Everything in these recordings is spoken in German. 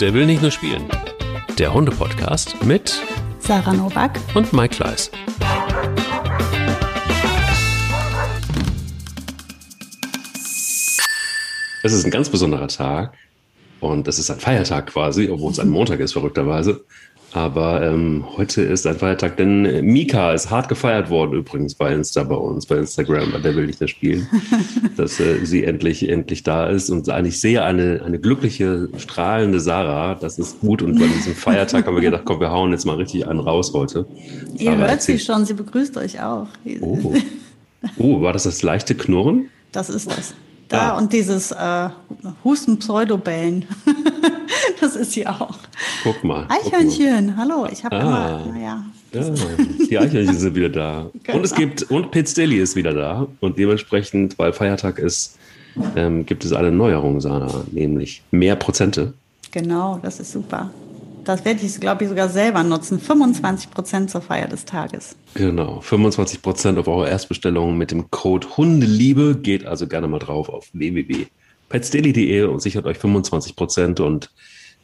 Der will nicht nur spielen. Der Hunde-Podcast mit Sarah Novak und Mike Kleiss. Es ist ein ganz besonderer Tag und es ist ein Feiertag quasi, obwohl es ein Montag ist, verrückterweise. Aber ähm, heute ist ein Feiertag, denn Mika ist hart gefeiert worden übrigens bei Insta bei uns, bei Instagram, bei der will nicht mehr spielen, dass äh, sie endlich, endlich da ist. Und eigentlich sehe eine, eine glückliche, strahlende Sarah. Das ist gut. Und bei diesem Feiertag haben wir gedacht, komm, wir hauen jetzt mal richtig einen raus heute. Ihr Sarah, hört sie schon, sie begrüßt euch auch. Oh. oh, war das das leichte Knurren? Das ist das. Da ah. und dieses äh, Husten-Pseudobellen. das ist sie auch. Guck mal. Eichhörnchen, guck mal. hallo. Ich habe ah. immer, naja. Ja, die Eichhörnchen sind wieder da. Genau. Und es gibt, und Pizzdelli ist wieder da. Und dementsprechend, weil Feiertag ist, ähm, gibt es eine Neuerung, Sana, nämlich mehr Prozente. Genau, das ist super. Das werde ich, glaube ich, sogar selber nutzen. 25 Prozent zur Feier des Tages. Genau, 25 Prozent auf eure Erstbestellung mit dem Code Hundeliebe. Geht also gerne mal drauf auf www.petsdaily.de und sichert euch 25 Prozent und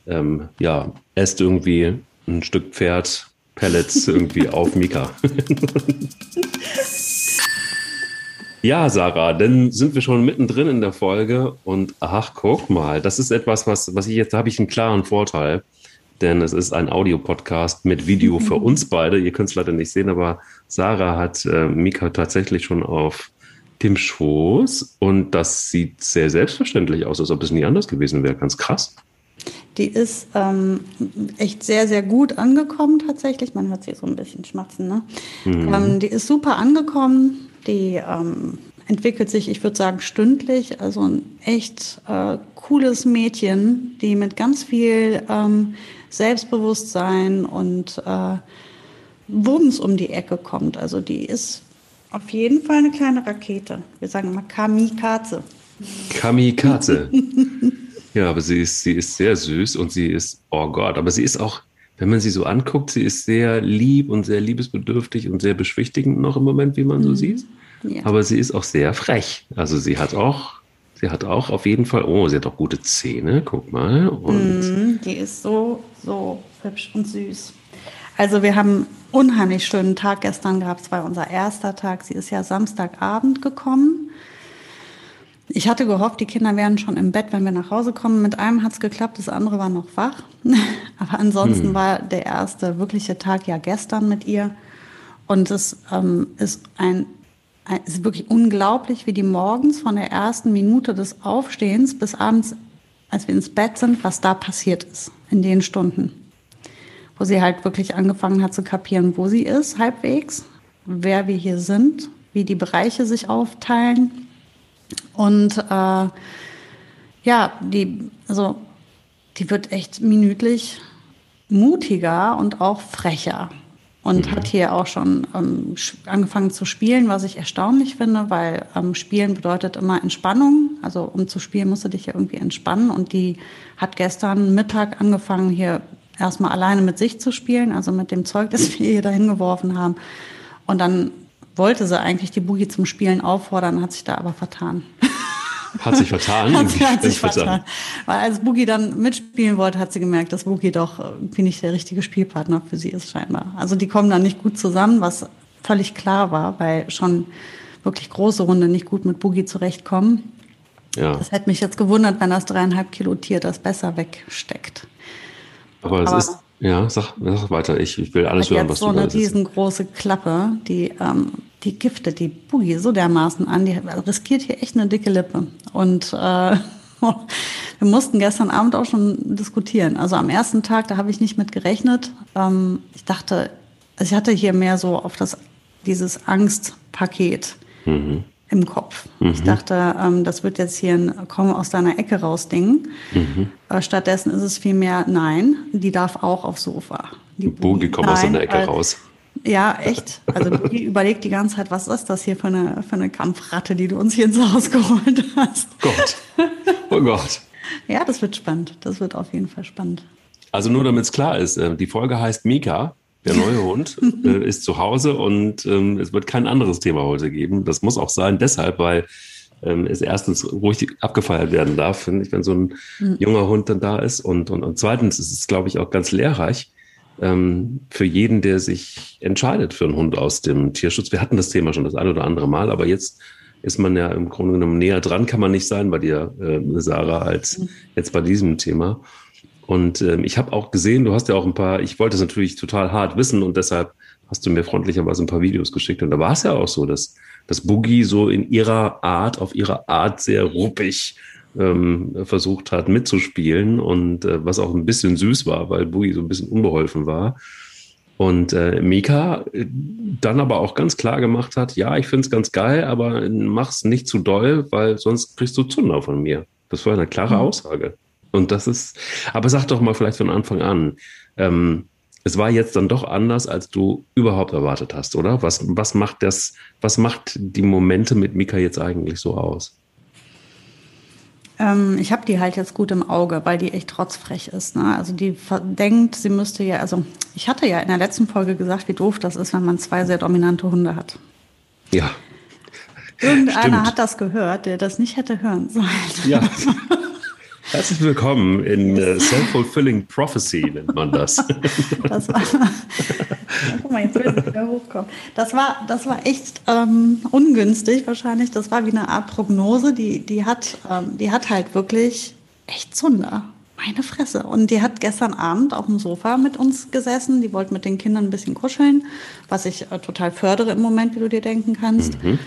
ähm, ja, esst irgendwie ein Stück Pferd, Pellets irgendwie auf Mika. Ja, Sarah, dann sind wir schon mittendrin in der Folge und ach, guck mal, das ist etwas, was, was ich jetzt, da habe ich einen klaren Vorteil denn es ist ein Audiopodcast mit Video für uns beide. Ihr könnt es leider nicht sehen, aber Sarah hat äh, Mika tatsächlich schon auf dem Schoß und das sieht sehr selbstverständlich aus, als ob es nie anders gewesen wäre. Ganz krass. Die ist ähm, echt sehr, sehr gut angekommen tatsächlich. Man hört sie so ein bisschen schmatzen. Ne? Mhm. Ähm, die ist super angekommen. Die ähm, entwickelt sich, ich würde sagen, stündlich. Also ein echt äh, cooles Mädchen, die mit ganz viel ähm, Selbstbewusstsein und äh, Wumms um die Ecke kommt. Also die ist auf jeden Fall eine kleine Rakete. Wir sagen immer Kamikaze. Kamikaze. ja, aber sie ist, sie ist sehr süß und sie ist, oh Gott, aber sie ist auch, wenn man sie so anguckt, sie ist sehr lieb und sehr liebesbedürftig und sehr beschwichtigend noch im Moment, wie man so mhm. sieht. Ja. Aber sie ist auch sehr frech. Also sie hat auch Sie hat auch auf jeden Fall, oh, sie hat auch gute Zähne, guck mal. Und mm, die ist so, so hübsch und süß. Also wir haben einen unheimlich schönen Tag gestern gehabt. Es war unser erster Tag. Sie ist ja Samstagabend gekommen. Ich hatte gehofft, die Kinder wären schon im Bett, wenn wir nach Hause kommen. Mit einem hat es geklappt, das andere war noch wach. Aber ansonsten hm. war der erste wirkliche Tag ja gestern mit ihr. Und es ähm, ist ein es ist wirklich unglaublich, wie die morgens von der ersten Minute des Aufstehens bis abends, als wir ins Bett sind, was da passiert ist in den Stunden. Wo sie halt wirklich angefangen hat zu kapieren, wo sie ist, halbwegs, wer wir hier sind, wie die Bereiche sich aufteilen. Und äh, ja, die, also, die wird echt minütlich mutiger und auch frecher und mhm. hat hier auch schon ähm, angefangen zu spielen, was ich erstaunlich finde, weil ähm, Spielen bedeutet immer Entspannung. Also um zu spielen musst du dich ja irgendwie entspannen. Und die hat gestern Mittag angefangen, hier erstmal alleine mit sich zu spielen, also mit dem Zeug, das wir hier dahin geworfen haben. Und dann wollte sie eigentlich die Boogie zum Spielen auffordern, hat sich da aber vertan. Hat sich vertan. hat, hat sich vertan. Weil als Boogie dann mitspielen wollte, hat sie gemerkt, dass Boogie doch irgendwie nicht der richtige Spielpartner für sie ist scheinbar. Also die kommen dann nicht gut zusammen, was völlig klar war, weil schon wirklich große Hunde nicht gut mit Boogie zurechtkommen. Ja. Das hätte mich jetzt gewundert, wenn das dreieinhalb Kilo Tier das besser wegsteckt. Aber es ist, ja, sag, sag weiter, ich, ich will alles hören, was so du so eine riesengroße Klappe, die ähm, die giftet die Boogie so dermaßen an. Die riskiert hier echt eine dicke Lippe. Und äh, wir mussten gestern Abend auch schon diskutieren. Also am ersten Tag, da habe ich nicht mit gerechnet. Ähm, ich dachte, also ich hatte hier mehr so auf das, dieses Angstpaket mhm. im Kopf. Mhm. Ich dachte, ähm, das wird jetzt hier ein Komm aus deiner Ecke raus Ding. Mhm. Äh, stattdessen ist es vielmehr, nein, die darf auch aufs Sofa. Die Boogie kommt aus deiner Ecke raus. Ja, echt. Also die überlegt die ganze Zeit, was ist das hier für eine, für eine Kampfratte, die du uns hier ins Haus geholt hast. Gott. Oh Gott. Ja, das wird spannend. Das wird auf jeden Fall spannend. Also nur damit es klar ist, äh, die Folge heißt Mika, der neue Hund, äh, ist zu Hause und ähm, es wird kein anderes Thema heute geben. Das muss auch sein, deshalb, weil ähm, es erstens ruhig abgefeiert werden darf, finde ich, wenn so ein mhm. junger Hund dann da ist. Und, und, und zweitens ist es, glaube ich, auch ganz lehrreich ähm, für jeden, der sich entscheidet für einen Hund aus dem Tierschutz. Wir hatten das Thema schon das ein oder andere Mal, aber jetzt ist man ja im Grunde genommen näher dran, kann man nicht sein bei dir, äh, Sarah, als mhm. jetzt bei diesem Thema. Und ähm, ich habe auch gesehen, du hast ja auch ein paar, ich wollte es natürlich total hart wissen und deshalb hast du mir freundlicherweise ein paar Videos geschickt. Und da war es ja auch so, dass, dass Boogie so in ihrer Art, auf ihre Art sehr ruppig ähm, versucht hat mitzuspielen und äh, was auch ein bisschen süß war, weil Boogie so ein bisschen unbeholfen war. Und äh, Mika äh, dann aber auch ganz klar gemacht hat, ja, ich finde es ganz geil, aber mach's nicht zu doll, weil sonst kriegst du Zunder von mir. Das war eine klare mhm. Aussage. Und das ist, aber sag doch mal vielleicht von Anfang an, ähm, es war jetzt dann doch anders, als du überhaupt erwartet hast, oder? Was, was macht das, was macht die Momente mit Mika jetzt eigentlich so aus? Ähm, ich habe die halt jetzt gut im Auge, weil die echt trotzfrech ist. Ne? Also die denkt, sie müsste ja, also ich hatte ja in der letzten Folge gesagt, wie doof das ist, wenn man zwei sehr dominante Hunde hat. Ja. Irgendeiner Stimmt. hat das gehört, der das nicht hätte hören sollen. Ja. Herzlich willkommen in uh, Self-Fulfilling Prophecy, nennt man das. das war, guck mal, jetzt will ich wieder hochkommen. Das war, das war echt ähm, ungünstig wahrscheinlich. Das war wie eine Art Prognose. Die, die, hat, ähm, die hat halt wirklich echt Zunder. Meine Fresse. Und die hat gestern Abend auf dem Sofa mit uns gesessen. Die wollte mit den Kindern ein bisschen kuscheln, was ich äh, total fördere im Moment, wie du dir denken kannst. Mhm.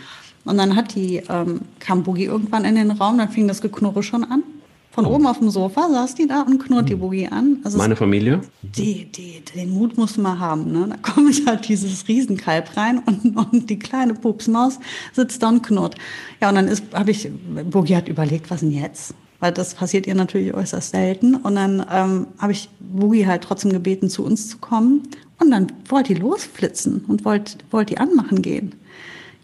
Und dann hat die, ähm, kam Boogie irgendwann in den Raum, dann fing das Geknurre schon an. Von oh. oben auf dem Sofa saß die da und knurrt die hm. Boogie an. Also Meine Familie? Die, die, den Mut muss man haben. Ne? Da kommt halt dieses Riesenkalb rein und, und die kleine Pupsmaus sitzt da und knurrt. Ja, und dann ist, habe ich, Boogie hat überlegt, was denn jetzt? Weil das passiert ihr natürlich äußerst selten. Und dann ähm, habe ich Boogie halt trotzdem gebeten, zu uns zu kommen. Und dann wollte die losflitzen und wollte wollt die anmachen gehen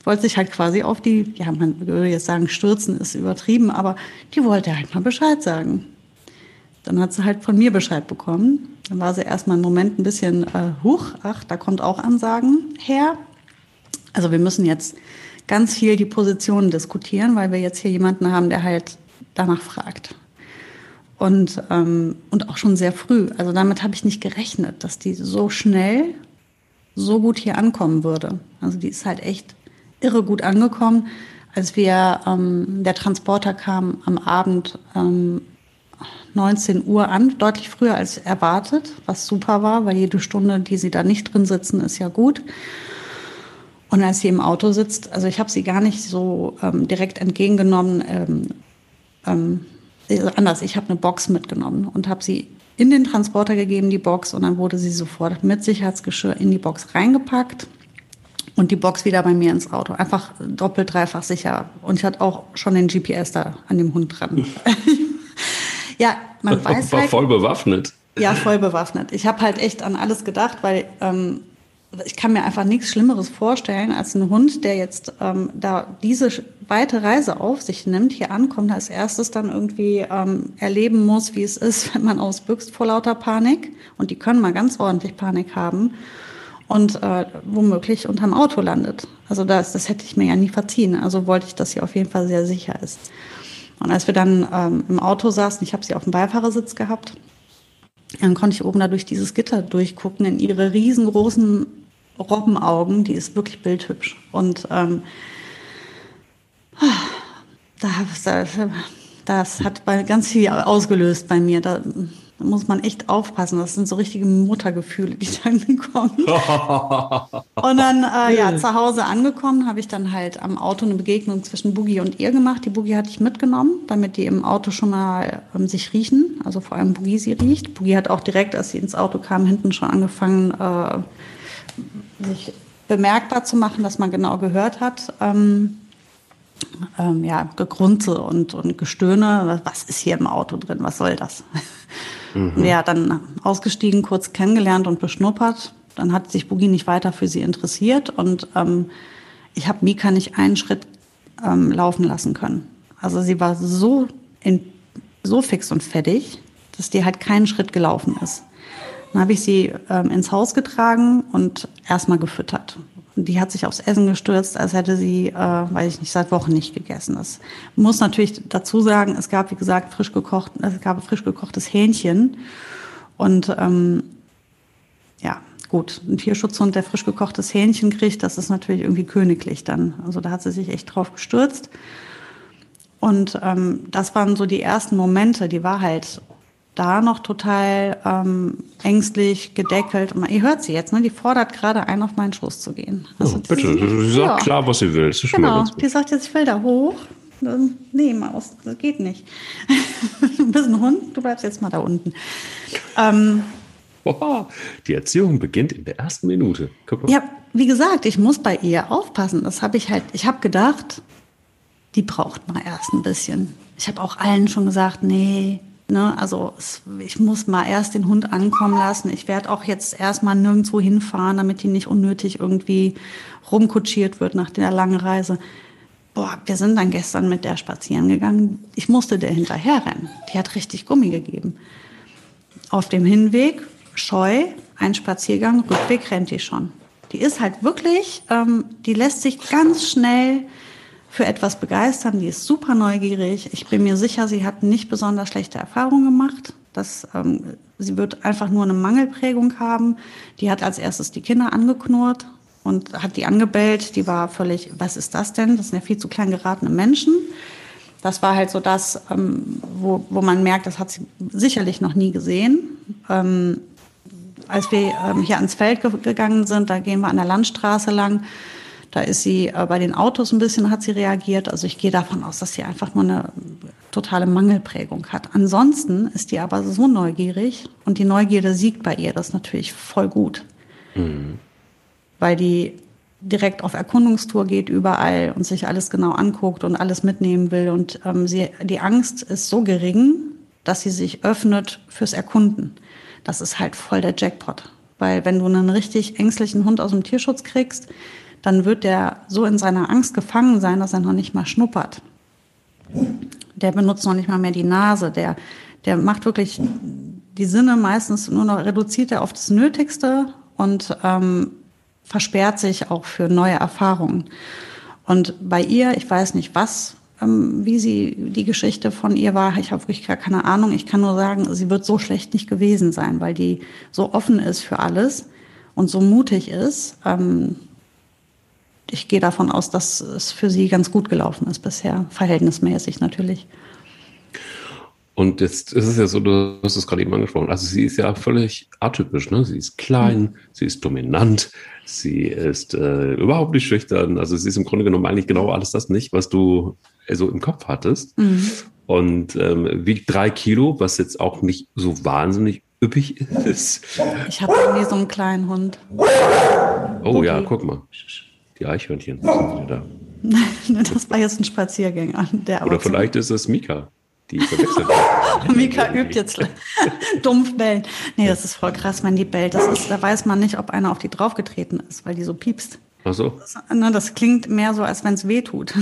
wollte sich halt quasi auf die, ja, man würde jetzt sagen, stürzen ist übertrieben, aber die wollte halt mal Bescheid sagen. Dann hat sie halt von mir Bescheid bekommen. Dann war sie erstmal einen Moment ein bisschen, äh, huch, ach, da kommt auch Ansagen her. Also wir müssen jetzt ganz viel die Positionen diskutieren, weil wir jetzt hier jemanden haben, der halt danach fragt. Und, ähm, und auch schon sehr früh. Also damit habe ich nicht gerechnet, dass die so schnell so gut hier ankommen würde. Also die ist halt echt irre gut angekommen. Als wir, ähm, der Transporter kam am Abend ähm, 19 Uhr an, deutlich früher als erwartet, was super war, weil jede Stunde, die sie da nicht drin sitzen, ist ja gut. Und als sie im Auto sitzt, also ich habe sie gar nicht so ähm, direkt entgegengenommen, ähm, ähm, also anders, ich habe eine Box mitgenommen und habe sie in den Transporter gegeben, die Box, und dann wurde sie sofort mit Sicherheitsgeschirr in die Box reingepackt und die Box wieder bei mir ins Auto. Einfach doppelt, dreifach sicher. Und ich hatte auch schon den GPS da an dem Hund dran. ja, man weiß War halt, voll bewaffnet. Ja, voll bewaffnet. Ich habe halt echt an alles gedacht, weil ähm, ich kann mir einfach nichts Schlimmeres vorstellen als ein Hund, der jetzt ähm, da diese weite Reise auf sich nimmt, hier ankommt, als erstes dann irgendwie ähm, erleben muss, wie es ist, wenn man ausbüchst vor lauter Panik. Und die können mal ganz ordentlich Panik haben und äh, womöglich unterm Auto landet. Also das, das hätte ich mir ja nie verziehen. Also wollte ich, dass sie auf jeden Fall sehr sicher ist. Und als wir dann ähm, im Auto saßen, ich habe sie auf dem Beifahrersitz gehabt, dann konnte ich oben da durch dieses Gitter durchgucken in ihre riesengroßen Robbenaugen. Die ist wirklich bildhübsch. Und ähm, das, das hat ganz viel ausgelöst bei mir. Da, da muss man echt aufpassen. Das sind so richtige Muttergefühle, die dann kommen. und dann, äh, ja, zu Hause angekommen, habe ich dann halt am Auto eine Begegnung zwischen Boogie und ihr gemacht. Die Boogie hatte ich mitgenommen, damit die im Auto schon mal ähm, sich riechen. Also vor allem Boogie sie riecht. Boogie hat auch direkt, als sie ins Auto kam, hinten schon angefangen, äh, sich bemerkbar zu machen, dass man genau gehört hat. Ähm, ähm, ja, Gegrunze und, und Gestöhne. Was ist hier im Auto drin? Was soll das? Mhm. Ja, dann ausgestiegen, kurz kennengelernt und beschnuppert. Dann hat sich Boogie nicht weiter für sie interessiert und ähm, ich habe Mika nicht einen Schritt ähm, laufen lassen können. Also sie war so, in, so fix und fertig, dass die halt keinen Schritt gelaufen ist. Dann habe ich sie ähm, ins Haus getragen und erstmal gefüttert. Die hat sich aufs Essen gestürzt, als hätte sie, äh, weiß ich nicht, seit Wochen nicht gegessen. Das muss natürlich dazu sagen, es gab, wie gesagt, frisch gekocht, es gab frisch gekochtes Hähnchen. Und ähm, ja, gut, ein Tierschutzhund, der frisch gekochtes Hähnchen kriegt, das ist natürlich irgendwie königlich dann. Also da hat sie sich echt drauf gestürzt. Und ähm, das waren so die ersten Momente, die war halt da noch total ähm, ängstlich, gedeckelt. Ihr hört sie jetzt, ne? Die fordert gerade ein, auf meinen Schoß zu gehen. Also oh, bitte, sie sagt ja. klar, was sie will. Genau, die sagt jetzt, ich will da hoch. Nee, Maus, das geht nicht. du bist ein Hund, du bleibst jetzt mal da unten. Ähm, Oha, die Erziehung beginnt in der ersten Minute. Ja, wie gesagt, ich muss bei ihr aufpassen. Das habe ich halt, ich habe gedacht, die braucht mal erst ein bisschen. Ich habe auch allen schon gesagt, nee, Ne, also ich muss mal erst den Hund ankommen lassen. Ich werde auch jetzt erstmal nirgendwo hinfahren, damit die nicht unnötig irgendwie rumkutschiert wird nach der langen Reise. Boah, wir sind dann gestern mit der spazieren gegangen. Ich musste der hinterher rennen. Die hat richtig Gummi gegeben. Auf dem Hinweg scheu, ein Spaziergang, Rückweg rennt die schon. Die ist halt wirklich, ähm, die lässt sich ganz schnell für etwas begeistern. Die ist super neugierig. Ich bin mir sicher, sie hat nicht besonders schlechte Erfahrungen gemacht. Das, ähm, sie wird einfach nur eine Mangelprägung haben. Die hat als erstes die Kinder angeknurrt und hat die angebellt. Die war völlig, was ist das denn? Das sind ja viel zu klein geratene Menschen. Das war halt so das, ähm, wo, wo man merkt, das hat sie sicherlich noch nie gesehen. Ähm, als wir ähm, hier ans Feld ge gegangen sind, da gehen wir an der Landstraße lang, da ist sie äh, bei den Autos ein bisschen, hat sie reagiert. Also ich gehe davon aus, dass sie einfach nur eine totale Mangelprägung hat. Ansonsten ist die aber so neugierig und die Neugierde siegt bei ihr. Das ist natürlich voll gut. Mhm. Weil die direkt auf Erkundungstour geht überall und sich alles genau anguckt und alles mitnehmen will. Und ähm, sie, die Angst ist so gering, dass sie sich öffnet fürs Erkunden. Das ist halt voll der Jackpot. Weil wenn du einen richtig ängstlichen Hund aus dem Tierschutz kriegst, dann wird der so in seiner Angst gefangen sein, dass er noch nicht mal schnuppert. Der benutzt noch nicht mal mehr die Nase. Der, der macht wirklich die Sinne meistens nur noch, reduziert er auf das Nötigste und ähm, versperrt sich auch für neue Erfahrungen. Und bei ihr, ich weiß nicht was, ähm, wie sie die Geschichte von ihr war, ich habe wirklich gar keine Ahnung. Ich kann nur sagen, sie wird so schlecht nicht gewesen sein, weil die so offen ist für alles und so mutig ist. Ich gehe davon aus, dass es für sie ganz gut gelaufen ist bisher, verhältnismäßig natürlich. Und jetzt ist es ja so, du hast es gerade eben angesprochen, also sie ist ja völlig atypisch, ne? Sie ist klein, mhm. sie ist dominant, sie ist äh, überhaupt nicht schüchtern, also sie ist im Grunde genommen eigentlich genau alles das nicht, was du so im Kopf hattest. Mhm. Und ähm, wiegt drei Kilo, was jetzt auch nicht so wahnsinnig üppig ist. Ich habe irgendwie so einen kleinen Hund. Oh okay. ja, guck mal. Die Eichhörnchen sind wieder da. das war jetzt ein Spaziergänger. Der Oder vielleicht ist es Mika. Die verwechselt. Mika übt jetzt dumpf bellen. Nee, das ist voll krass, wenn die bellt. Das ist, da weiß man nicht, ob einer auf die draufgetreten ist, weil die so piepst. Ach so. Das, ne, das klingt mehr so, als wenn es weh tut.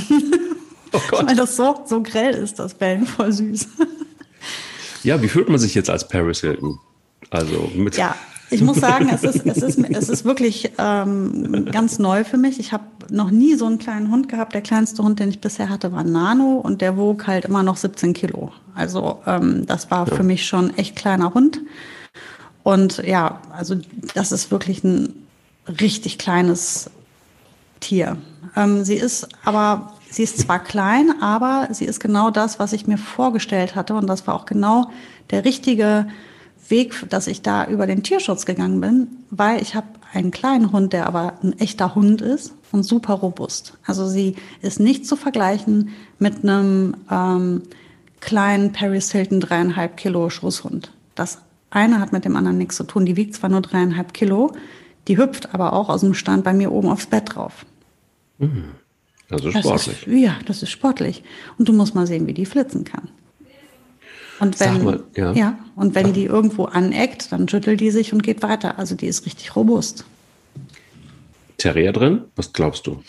Oh Gott. weil das so, so grell ist, das Bellen. Voll süß. ja, wie fühlt man sich jetzt als Paris Hilton? Also mit. Ja, ich muss sagen, es ist, es ist, es ist wirklich ähm, ganz neu für mich. Ich habe noch nie so einen kleinen Hund gehabt. Der kleinste Hund, den ich bisher hatte, war Nano und der wog halt immer noch 17 Kilo. Also ähm, das war ja. für mich schon echt kleiner Hund. Und ja, also das ist wirklich ein richtig kleines Tier. Ähm, sie ist aber, sie ist zwar klein, aber sie ist genau das, was ich mir vorgestellt hatte. Und das war auch genau der richtige Weg, dass ich da über den Tierschutz gegangen bin, weil ich habe einen kleinen Hund, der aber ein echter Hund ist und super robust. Also sie ist nicht zu vergleichen mit einem ähm, kleinen Paris Hilton dreieinhalb Kilo Schusshund. Das eine hat mit dem anderen nichts zu tun. Die wiegt zwar nur dreieinhalb Kilo, die hüpft aber auch aus dem Stand bei mir oben aufs Bett drauf. Mhm. Also sportlich. Das ist, ja, das ist sportlich. Und du musst mal sehen, wie die flitzen kann. Und wenn, mal, ja. ja. und wenn die irgendwo aneckt, dann schüttelt die sich und geht weiter. Also die ist richtig robust. Terrier drin? Was glaubst du?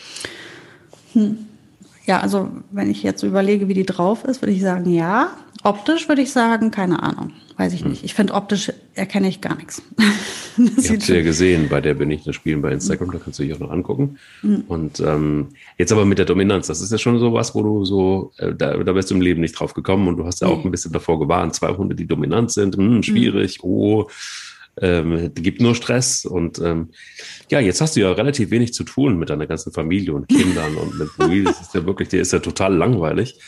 Hm. Ja, also wenn ich jetzt überlege, wie die drauf ist, würde ich sagen ja. Optisch würde ich sagen, keine Ahnung. Weiß ich hm. nicht. Ich finde optisch erkenne ich gar nichts. ich habe ja gesehen bei der Bin ich das Spielen bei Instagram, da kannst du dich auch noch angucken. Mhm. Und ähm, jetzt aber mit der Dominanz, das ist ja schon so was, wo du so, äh, da, da bist du im Leben nicht drauf gekommen und du hast ja auch ein bisschen davor gewarnt, zwei Hunde, die dominant sind, mh, hm, schwierig, mhm. oh, ähm, gibt nur Stress. Und ähm, ja, jetzt hast du ja relativ wenig zu tun mit deiner ganzen Familie und Kindern und mit Louis. Das ist ja wirklich, der ist ja total langweilig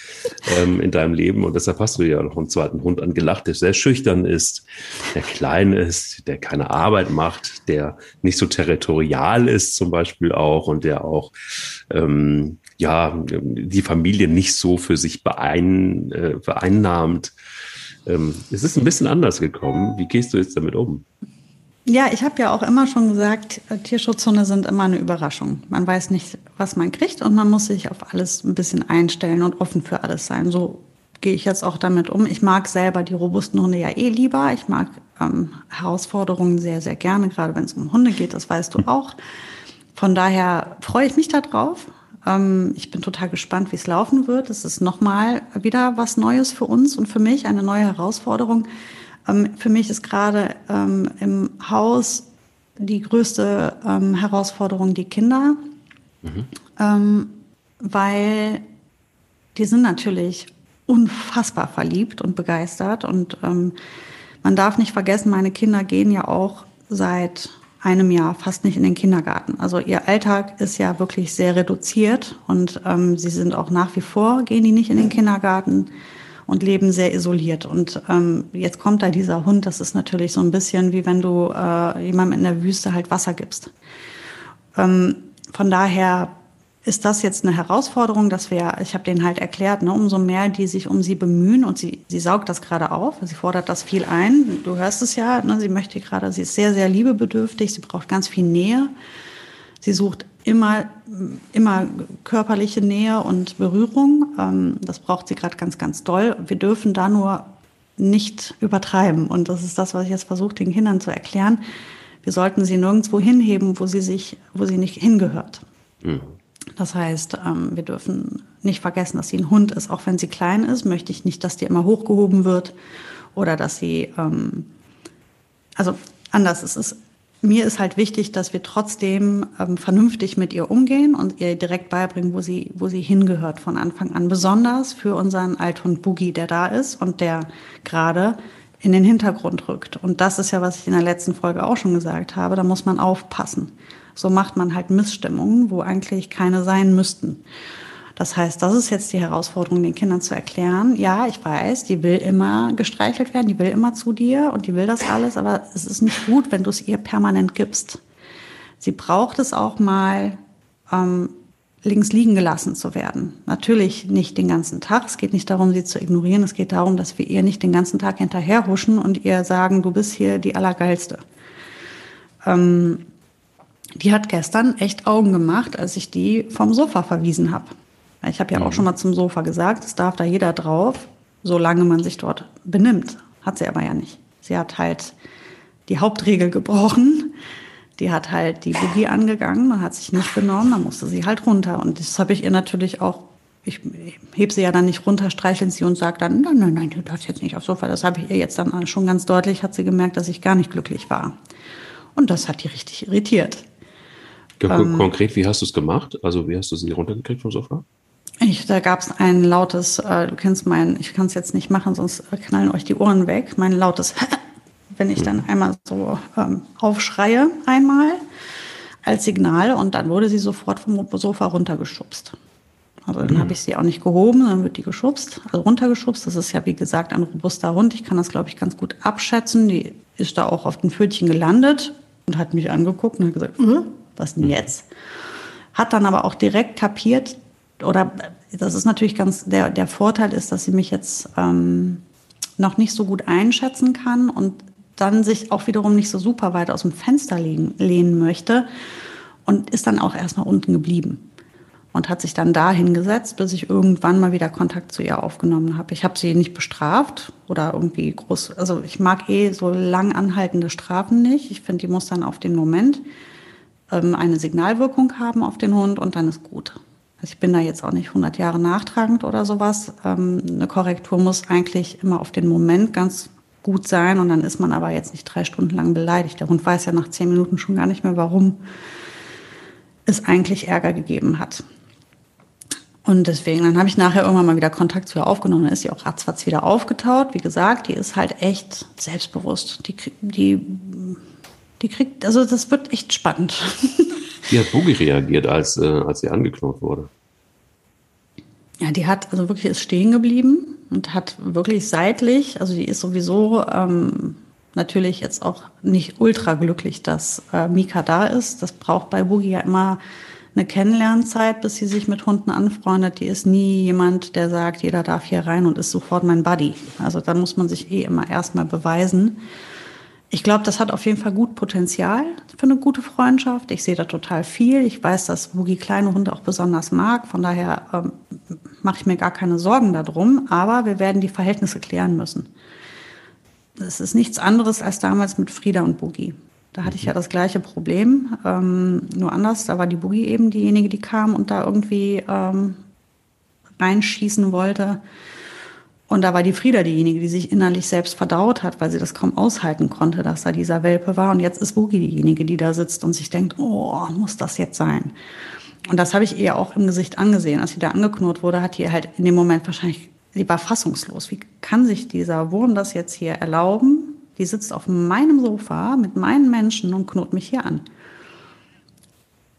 ähm, in deinem Leben. Und deshalb hast du ja noch einen zweiten Hund angelacht, der sehr schüchtern ist, der klein ist, der keine Arbeit macht, der nicht so territorial ist zum Beispiel auch und der auch ähm, ja die Familie nicht so für sich beein, äh, beeinnahmt. Ähm, es ist ein bisschen anders gekommen. Wie gehst du jetzt damit um? Ja, ich habe ja auch immer schon gesagt, äh, Tierschutzhunde sind immer eine Überraschung. Man weiß nicht, was man kriegt und man muss sich auf alles ein bisschen einstellen und offen für alles sein. So gehe ich jetzt auch damit um. Ich mag selber die robusten Hunde ja eh lieber. Ich mag ähm, Herausforderungen sehr, sehr gerne, gerade wenn es um Hunde geht, das weißt du auch. Von daher freue ich mich darauf. Ähm, ich bin total gespannt, wie es laufen wird. Es ist nochmal wieder was Neues für uns und für mich, eine neue Herausforderung. Ähm, für mich ist gerade ähm, im Haus die größte Herausforderung die Kinder, mhm. weil die sind natürlich unfassbar verliebt und begeistert und man darf nicht vergessen, meine Kinder gehen ja auch seit einem Jahr fast nicht in den Kindergarten. Also ihr Alltag ist ja wirklich sehr reduziert und ähm, sie sind auch nach wie vor, gehen die nicht in den Kindergarten und leben sehr isoliert. Und ähm, jetzt kommt da dieser Hund, das ist natürlich so ein bisschen wie wenn du äh, jemandem in der Wüste halt Wasser gibst. Ähm, von daher ist das jetzt eine Herausforderung, dass wir, ich habe denen halt erklärt, ne, umso mehr die sich um sie bemühen und sie, sie saugt das gerade auf, sie fordert das viel ein. Du hörst es ja, ne, sie möchte gerade, sie ist sehr, sehr liebebedürftig, sie braucht ganz viel Nähe. Sie sucht immer, immer körperliche Nähe und Berührung. Ähm, das braucht sie gerade ganz, ganz doll. Wir dürfen da nur nicht übertreiben. Und das ist das, was ich jetzt versuche, den Kindern zu erklären. Wir sollten sie nirgendwo hinheben, wo sie sich, wo sie nicht hingehört. Mhm. Das heißt, ähm, wir dürfen nicht vergessen, dass sie ein Hund ist. Auch wenn sie klein ist, möchte ich nicht, dass die immer hochgehoben wird oder dass sie, ähm, also anders ist es. Mir ist halt wichtig, dass wir trotzdem ähm, vernünftig mit ihr umgehen und ihr direkt beibringen, wo sie, wo sie hingehört von Anfang an. Besonders für unseren Althund Boogie, der da ist und der gerade in den Hintergrund rückt. Und das ist ja, was ich in der letzten Folge auch schon gesagt habe. Da muss man aufpassen. So macht man halt Missstimmungen, wo eigentlich keine sein müssten. Das heißt, das ist jetzt die Herausforderung, den Kindern zu erklären. Ja, ich weiß, die will immer gestreichelt werden, die will immer zu dir und die will das alles, aber es ist nicht gut, wenn du es ihr permanent gibst. Sie braucht es auch mal, ähm, links liegen gelassen zu werden. Natürlich nicht den ganzen Tag. Es geht nicht darum, sie zu ignorieren. Es geht darum, dass wir ihr nicht den ganzen Tag hinterherhuschen und ihr sagen, du bist hier die Allergeilste. Ähm, die hat gestern echt Augen gemacht, als ich die vom Sofa verwiesen habe. Ich habe ja auch mhm. schon mal zum Sofa gesagt, es darf da jeder drauf, solange man sich dort benimmt. Hat sie aber ja nicht. Sie hat halt die Hauptregel gebrochen. Die hat halt die Boogie angegangen, man hat sich nicht benommen, dann musste sie halt runter. Und das habe ich ihr natürlich auch, ich heb sie ja dann nicht runter, streicheln sie und sage dann, nein, nein, nein, du darfst jetzt nicht aufs Sofa. Das habe ich ihr jetzt dann schon ganz deutlich, hat sie gemerkt, dass ich gar nicht glücklich war. Und das hat die richtig irritiert. Ähm, konkret, wie hast du es gemacht? Also wie hast du sie runtergekriegt vom Sofa? Ich, da gab es ein lautes, äh, du kennst mein, ich kann es jetzt nicht machen, sonst knallen euch die Ohren weg, mein lautes, wenn ich dann mhm. einmal so ähm, aufschreie einmal als Signal und dann wurde sie sofort vom Sofa runtergeschubst. Also dann mhm. habe ich sie auch nicht gehoben, dann wird die geschubst, also runtergeschubst. Das ist ja wie gesagt ein robuster Hund. Ich kann das glaube ich ganz gut abschätzen. Die ist da auch auf den Pfötchen gelandet und hat mich angeguckt und hat gesagt, äh, was denn jetzt? Hat dann aber auch direkt kapiert, oder das ist natürlich ganz, der, der Vorteil ist, dass sie mich jetzt ähm, noch nicht so gut einschätzen kann und dann sich auch wiederum nicht so super weit aus dem Fenster lehnen, lehnen möchte und ist dann auch erstmal unten geblieben und hat sich dann da hingesetzt, bis ich irgendwann mal wieder Kontakt zu ihr aufgenommen habe. Ich habe sie nicht bestraft oder irgendwie groß, also ich mag eh so lang anhaltende Strafen nicht. Ich finde, die muss dann auf den Moment ähm, eine Signalwirkung haben auf den Hund und dann ist gut. Also ich bin da jetzt auch nicht 100 Jahre nachtragend oder sowas. Ähm, eine Korrektur muss eigentlich immer auf den Moment ganz gut sein und dann ist man aber jetzt nicht drei Stunden lang beleidigt. Der Hund weiß ja nach zehn Minuten schon gar nicht mehr, warum es eigentlich Ärger gegeben hat. Und deswegen, dann habe ich nachher irgendwann mal wieder Kontakt zu ihr aufgenommen. Dann ist sie auch ratzfatz wieder aufgetaut. Wie gesagt, die ist halt echt selbstbewusst. Die, die, die kriegt, also das wird echt spannend. Wie hat Boogie reagiert, als, äh, als sie angeknurrt wurde? Ja, die hat also wirklich ist stehen geblieben und hat wirklich seitlich, also die ist sowieso ähm, natürlich jetzt auch nicht ultra glücklich, dass äh, Mika da ist. Das braucht bei Boogie ja immer eine Kennenlernzeit, bis sie sich mit Hunden anfreundet. Die ist nie jemand, der sagt, jeder darf hier rein und ist sofort mein Buddy. Also da muss man sich eh immer erstmal beweisen. Ich glaube, das hat auf jeden Fall gut Potenzial für eine gute Freundschaft. Ich sehe da total viel. Ich weiß, dass Boogie kleine Hunde auch besonders mag. Von daher ähm, mache ich mir gar keine Sorgen darum. Aber wir werden die Verhältnisse klären müssen. Das ist nichts anderes als damals mit Frieda und Boogie. Da hatte ich ja das gleiche Problem, ähm, nur anders. Da war die Boogie eben diejenige, die kam und da irgendwie ähm, reinschießen wollte. Und da war die Frieda diejenige, die sich innerlich selbst verdaut hat, weil sie das kaum aushalten konnte, dass da dieser Welpe war. Und jetzt ist Boogie diejenige, die da sitzt und sich denkt, oh, muss das jetzt sein? Und das habe ich ihr auch im Gesicht angesehen. Als sie da angeknurrt wurde, hat die halt in dem Moment wahrscheinlich, sie war fassungslos. Wie kann sich dieser Wurm das jetzt hier erlauben, die sitzt auf meinem Sofa mit meinen Menschen und knurrt mich hier an.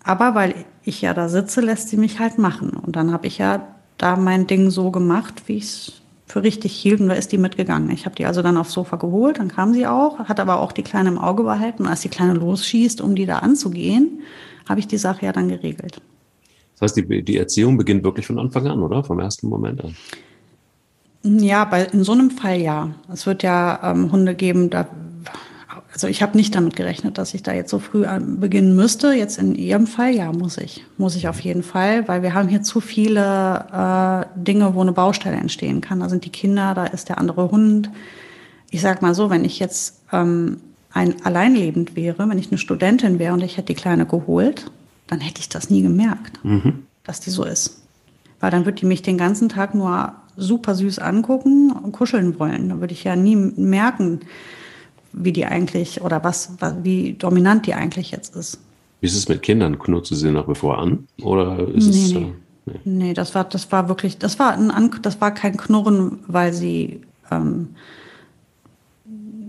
Aber weil ich ja da sitze, lässt sie mich halt machen. Und dann habe ich ja da mein Ding so gemacht, wie ich es für richtig hielt. Und da ist die mitgegangen. Ich habe die also dann aufs Sofa geholt, dann kam sie auch, hat aber auch die Kleine im Auge behalten. Und als die Kleine losschießt, um die da anzugehen, habe ich die Sache ja dann geregelt. Das heißt, die, die Erziehung beginnt wirklich von Anfang an, oder? Vom ersten Moment an. Ja, bei, in so einem Fall ja. Es wird ja ähm, Hunde geben, da, also ich habe nicht damit gerechnet, dass ich da jetzt so früh beginnen müsste. Jetzt in Ihrem Fall, ja, muss ich. Muss ich auf jeden Fall, weil wir haben hier zu viele äh, Dinge, wo eine Baustelle entstehen kann. Da sind die Kinder, da ist der andere Hund. Ich sag mal so, wenn ich jetzt ähm, ein alleinlebend wäre, wenn ich eine Studentin wäre und ich hätte die Kleine geholt, dann hätte ich das nie gemerkt, mhm. dass die so ist. Weil dann würde die mich den ganzen Tag nur super süß angucken und kuscheln wollen. Da würde ich ja nie merken, wie die eigentlich oder was, wie dominant die eigentlich jetzt ist. Wie ist es mit Kindern? Knurzt du sie nach wie vor an? Oder ist nee, es. Nee. nee. nee, das war, das war wirklich, das war ein das war kein Knurren, weil sie ähm,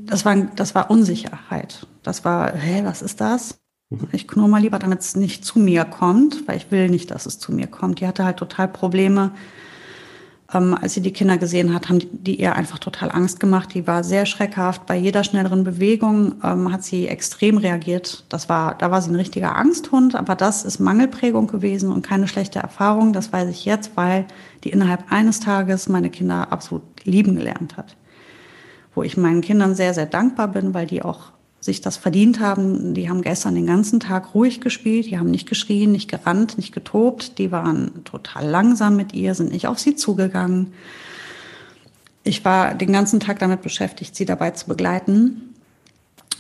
das war, das war Unsicherheit. Das war, hä, was ist das? Mhm. Ich knurre mal lieber, damit es nicht zu mir kommt, weil ich will nicht, dass es zu mir kommt. Die hatte halt total Probleme, ähm, als sie die Kinder gesehen hat, haben die, die ihr einfach total Angst gemacht. Die war sehr schreckhaft. Bei jeder schnelleren Bewegung ähm, hat sie extrem reagiert. Das war, da war sie ein richtiger Angsthund, aber das ist Mangelprägung gewesen und keine schlechte Erfahrung. Das weiß ich jetzt, weil die innerhalb eines Tages meine Kinder absolut lieben gelernt hat. Wo ich meinen Kindern sehr, sehr dankbar bin, weil die auch sich das verdient haben. Die haben gestern den ganzen Tag ruhig gespielt, die haben nicht geschrien, nicht gerannt, nicht getobt, die waren total langsam mit ihr, sind nicht auf sie zugegangen. Ich war den ganzen Tag damit beschäftigt, sie dabei zu begleiten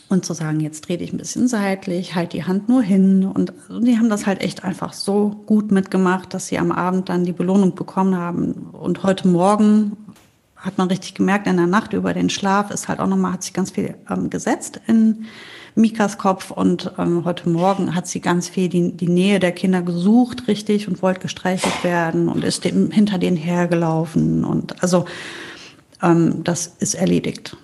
und zu sagen, jetzt dreh dich ein bisschen seitlich, halt die Hand nur hin. Und die haben das halt echt einfach so gut mitgemacht, dass sie am Abend dann die Belohnung bekommen haben. Und heute Morgen hat man richtig gemerkt, in der Nacht über den Schlaf ist halt auch nochmal, hat sich ganz viel ähm, gesetzt in Mikas Kopf und ähm, heute Morgen hat sie ganz viel die, die Nähe der Kinder gesucht, richtig, und wollte gestreichelt werden und ist dem, hinter denen hergelaufen und also ähm, das ist erledigt.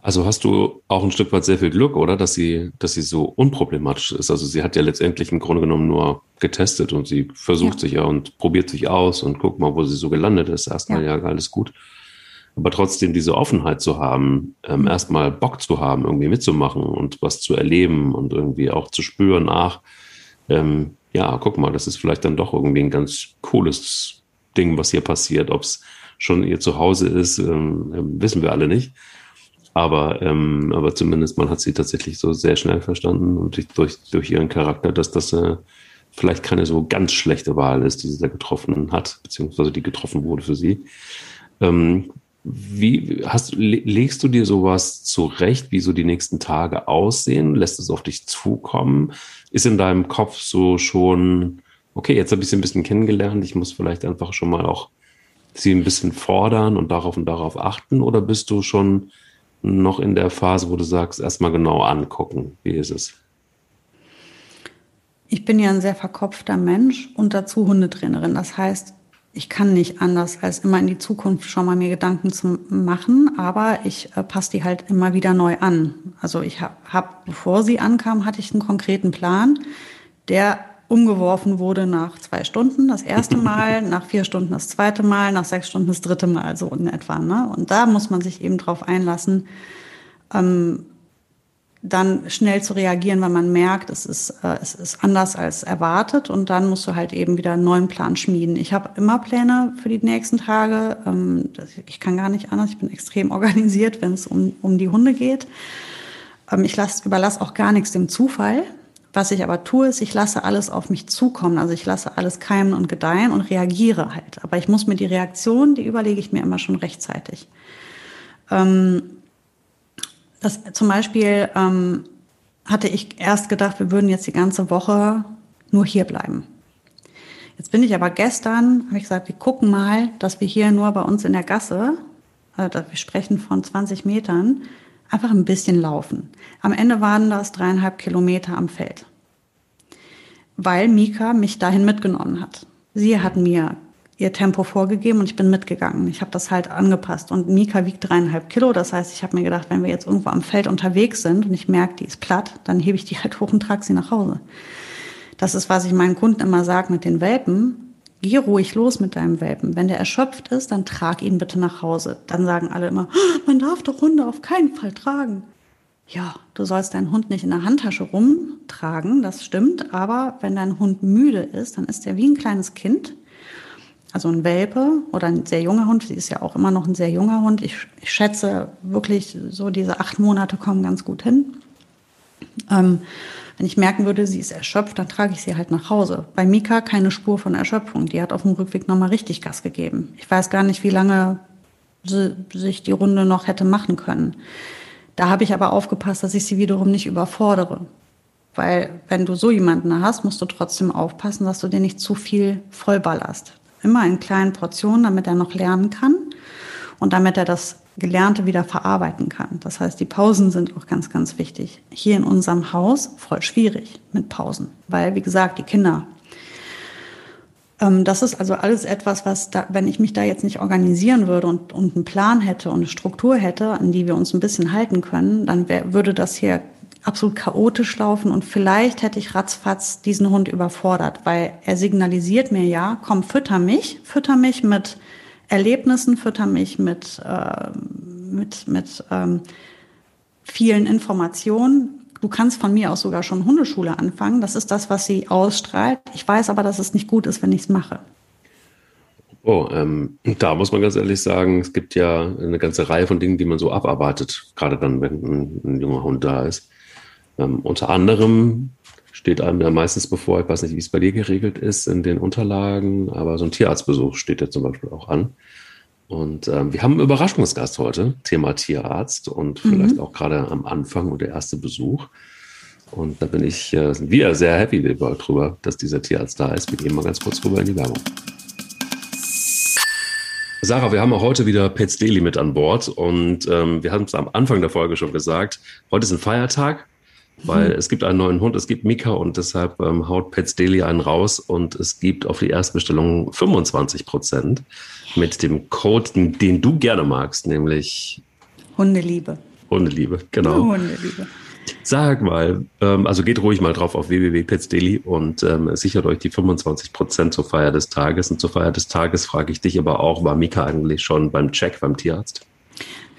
Also hast du auch ein Stück weit sehr viel Glück, oder? Dass sie, dass sie so unproblematisch ist. Also sie hat ja letztendlich im Grunde genommen nur getestet und sie versucht ja. sich ja und probiert sich aus und guckt mal, wo sie so gelandet ist. Erstmal ja, ja alles gut. Aber trotzdem diese Offenheit zu haben, ähm, mhm. erstmal Bock zu haben, irgendwie mitzumachen und was zu erleben und irgendwie auch zu spüren, ach, ähm, ja, guck mal, das ist vielleicht dann doch irgendwie ein ganz cooles Ding, was hier passiert. Ob es schon ihr Zuhause ist, ähm, wissen wir alle nicht. Aber, ähm, aber zumindest man hat sie tatsächlich so sehr schnell verstanden und durch, durch ihren Charakter, dass das äh, vielleicht keine so ganz schlechte Wahl ist, die sie da getroffen hat, beziehungsweise die getroffen wurde für sie. Ähm, wie hast, legst du dir sowas zurecht, wie so die nächsten Tage aussehen? Lässt es auf dich zukommen? Ist in deinem Kopf so schon okay, jetzt habe ich sie ein bisschen kennengelernt, ich muss vielleicht einfach schon mal auch sie ein bisschen fordern und darauf und darauf achten? Oder bist du schon noch in der Phase, wo du sagst, erstmal genau angucken, wie ist es? Ich bin ja ein sehr verkopfter Mensch und dazu Hundetrainerin. Das heißt, ich kann nicht anders, als immer in die Zukunft schon mal mir Gedanken zu machen, aber ich äh, passe die halt immer wieder neu an. Also ich habe, hab, bevor sie ankam, hatte ich einen konkreten Plan, der umgeworfen wurde nach zwei Stunden das erste Mal, nach vier Stunden das zweite Mal, nach sechs Stunden das dritte Mal, so in etwa. Ne? Und da muss man sich eben drauf einlassen, ähm, dann schnell zu reagieren, wenn man merkt, es ist, äh, es ist anders als erwartet und dann musst du halt eben wieder einen neuen Plan schmieden. Ich habe immer Pläne für die nächsten Tage. Ähm, ich kann gar nicht anders, ich bin extrem organisiert, wenn es um, um die Hunde geht. Ähm, ich lass, überlasse auch gar nichts dem Zufall. Was ich aber tue, ist, ich lasse alles auf mich zukommen. Also ich lasse alles keimen und gedeihen und reagiere halt. Aber ich muss mir die Reaktion, die überlege ich mir immer schon rechtzeitig. Ähm, das, zum Beispiel ähm, hatte ich erst gedacht, wir würden jetzt die ganze Woche nur hier bleiben. Jetzt bin ich aber gestern, habe ich gesagt, wir gucken mal, dass wir hier nur bei uns in der Gasse, äh, wir sprechen von 20 Metern, einfach ein bisschen laufen. Am Ende waren das dreieinhalb Kilometer am Feld, weil Mika mich dahin mitgenommen hat. Sie hat mir ihr Tempo vorgegeben und ich bin mitgegangen. Ich habe das halt angepasst. Und Mika wiegt dreieinhalb Kilo. Das heißt, ich habe mir gedacht, wenn wir jetzt irgendwo am Feld unterwegs sind und ich merke, die ist platt, dann hebe ich die halt hoch und trage sie nach Hause. Das ist, was ich meinen Kunden immer sage mit den Welpen. Geh ruhig los mit deinem Welpen. Wenn der erschöpft ist, dann trag ihn bitte nach Hause. Dann sagen alle immer, oh, man darf doch Hunde auf keinen Fall tragen. Ja, du sollst deinen Hund nicht in der Handtasche rumtragen, das stimmt, aber wenn dein Hund müde ist, dann ist er wie ein kleines Kind. Also ein Welpe oder ein sehr junger Hund, sie ist ja auch immer noch ein sehr junger Hund. Ich, ich schätze wirklich, so diese acht Monate kommen ganz gut hin. Ähm, wenn ich merken würde, sie ist erschöpft, dann trage ich sie halt nach Hause. Bei Mika keine Spur von Erschöpfung. Die hat auf dem Rückweg nochmal richtig Gas gegeben. Ich weiß gar nicht, wie lange sie sich die Runde noch hätte machen können. Da habe ich aber aufgepasst, dass ich sie wiederum nicht überfordere. Weil wenn du so jemanden hast, musst du trotzdem aufpassen, dass du dir nicht zu viel vollballerst. Immer in kleinen Portionen, damit er noch lernen kann und damit er das Gelernte wieder verarbeiten kann. Das heißt, die Pausen sind auch ganz, ganz wichtig. Hier in unserem Haus voll schwierig mit Pausen, weil, wie gesagt, die Kinder. Ähm, das ist also alles etwas, was, da, wenn ich mich da jetzt nicht organisieren würde und, und einen Plan hätte und eine Struktur hätte, an die wir uns ein bisschen halten können, dann wär, würde das hier absolut chaotisch laufen und vielleicht hätte ich ratzfatz diesen Hund überfordert, weil er signalisiert mir ja, komm, fütter mich, fütter mich mit Erlebnissen, fütter mich mit, äh, mit, mit ähm, vielen Informationen. Du kannst von mir aus sogar schon Hundeschule anfangen. Das ist das, was sie ausstrahlt. Ich weiß aber, dass es nicht gut ist, wenn ich es mache. Oh, ähm, da muss man ganz ehrlich sagen, es gibt ja eine ganze Reihe von Dingen, die man so abarbeitet, gerade dann, wenn ein, ein junger Hund da ist. Ähm, unter anderem steht einem ja meistens bevor, ich weiß nicht, wie es bei dir geregelt ist in den Unterlagen, aber so ein Tierarztbesuch steht ja zum Beispiel auch an. Und ähm, wir haben einen Überraschungsgast heute, Thema Tierarzt und mhm. vielleicht auch gerade am Anfang und der erste Besuch. Und da bin ich äh, wir sehr happy darüber, dass dieser Tierarzt da ist. Wir gehen mal ganz kurz rüber in die Werbung. Sarah, wir haben auch heute wieder Pets Daily mit an Bord und ähm, wir haben es am Anfang der Folge schon gesagt, heute ist ein Feiertag weil mhm. es gibt einen neuen Hund, es gibt Mika und deshalb ähm, haut Pets Daily einen raus und es gibt auf die Erstbestellung 25 Prozent mit dem Code, den, den, du gerne magst, nämlich Hundeliebe. Hundeliebe, genau. Hundeliebe. Sag mal, ähm, also geht ruhig mal drauf auf www.petsdaily und ähm, sichert euch die 25 Prozent zur Feier des Tages. Und zur Feier des Tages frage ich dich aber auch, war Mika eigentlich schon beim Check beim Tierarzt?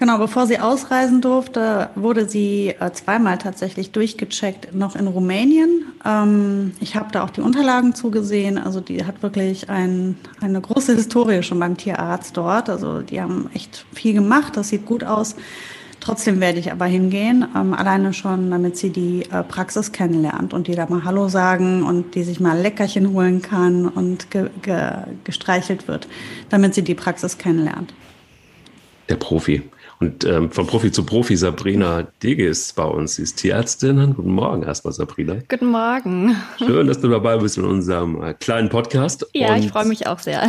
Genau, bevor sie ausreisen durfte, wurde sie äh, zweimal tatsächlich durchgecheckt, noch in Rumänien. Ähm, ich habe da auch die Unterlagen zugesehen. Also die hat wirklich ein, eine große Historie schon beim Tierarzt dort. Also die haben echt viel gemacht, das sieht gut aus. Trotzdem werde ich aber hingehen, ähm, alleine schon, damit sie die äh, Praxis kennenlernt und die da mal Hallo sagen und die sich mal Leckerchen holen kann und ge ge gestreichelt wird, damit sie die Praxis kennenlernt. Der Profi. Und ähm, von Profi zu Profi, Sabrina Dege ist bei uns. Sie ist Tierärztin. Guten Morgen erstmal, Sabrina. Guten Morgen. Schön, dass du dabei bist in unserem äh, kleinen Podcast. Ja, Und ich freue mich auch sehr.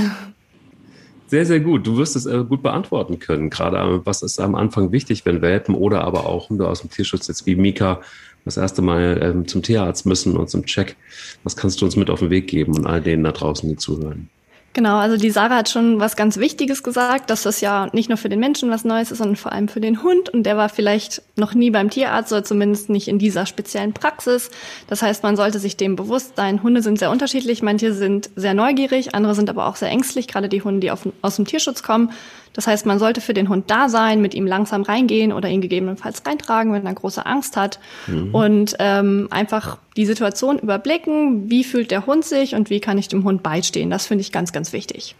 Sehr, sehr gut. Du wirst es äh, gut beantworten können. Gerade äh, was ist am Anfang wichtig, wenn Welpen oder aber auch Hunde aus dem Tierschutz jetzt wie Mika das erste Mal ähm, zum Tierarzt müssen und zum Check. Was kannst du uns mit auf den Weg geben und all denen da draußen, die zuhören? Genau, also die Sarah hat schon was ganz Wichtiges gesagt, dass das ja nicht nur für den Menschen was Neues ist, sondern vor allem für den Hund. Und der war vielleicht noch nie beim Tierarzt oder zumindest nicht in dieser speziellen Praxis. Das heißt, man sollte sich dem bewusst sein. Hunde sind sehr unterschiedlich. Manche sind sehr neugierig, andere sind aber auch sehr ängstlich, gerade die Hunde, die auf, aus dem Tierschutz kommen. Das heißt, man sollte für den Hund da sein, mit ihm langsam reingehen oder ihn gegebenenfalls reintragen, wenn er große Angst hat. Mhm. Und ähm, einfach die Situation überblicken, wie fühlt der Hund sich und wie kann ich dem Hund beistehen. Das finde ich ganz, ganz wichtig.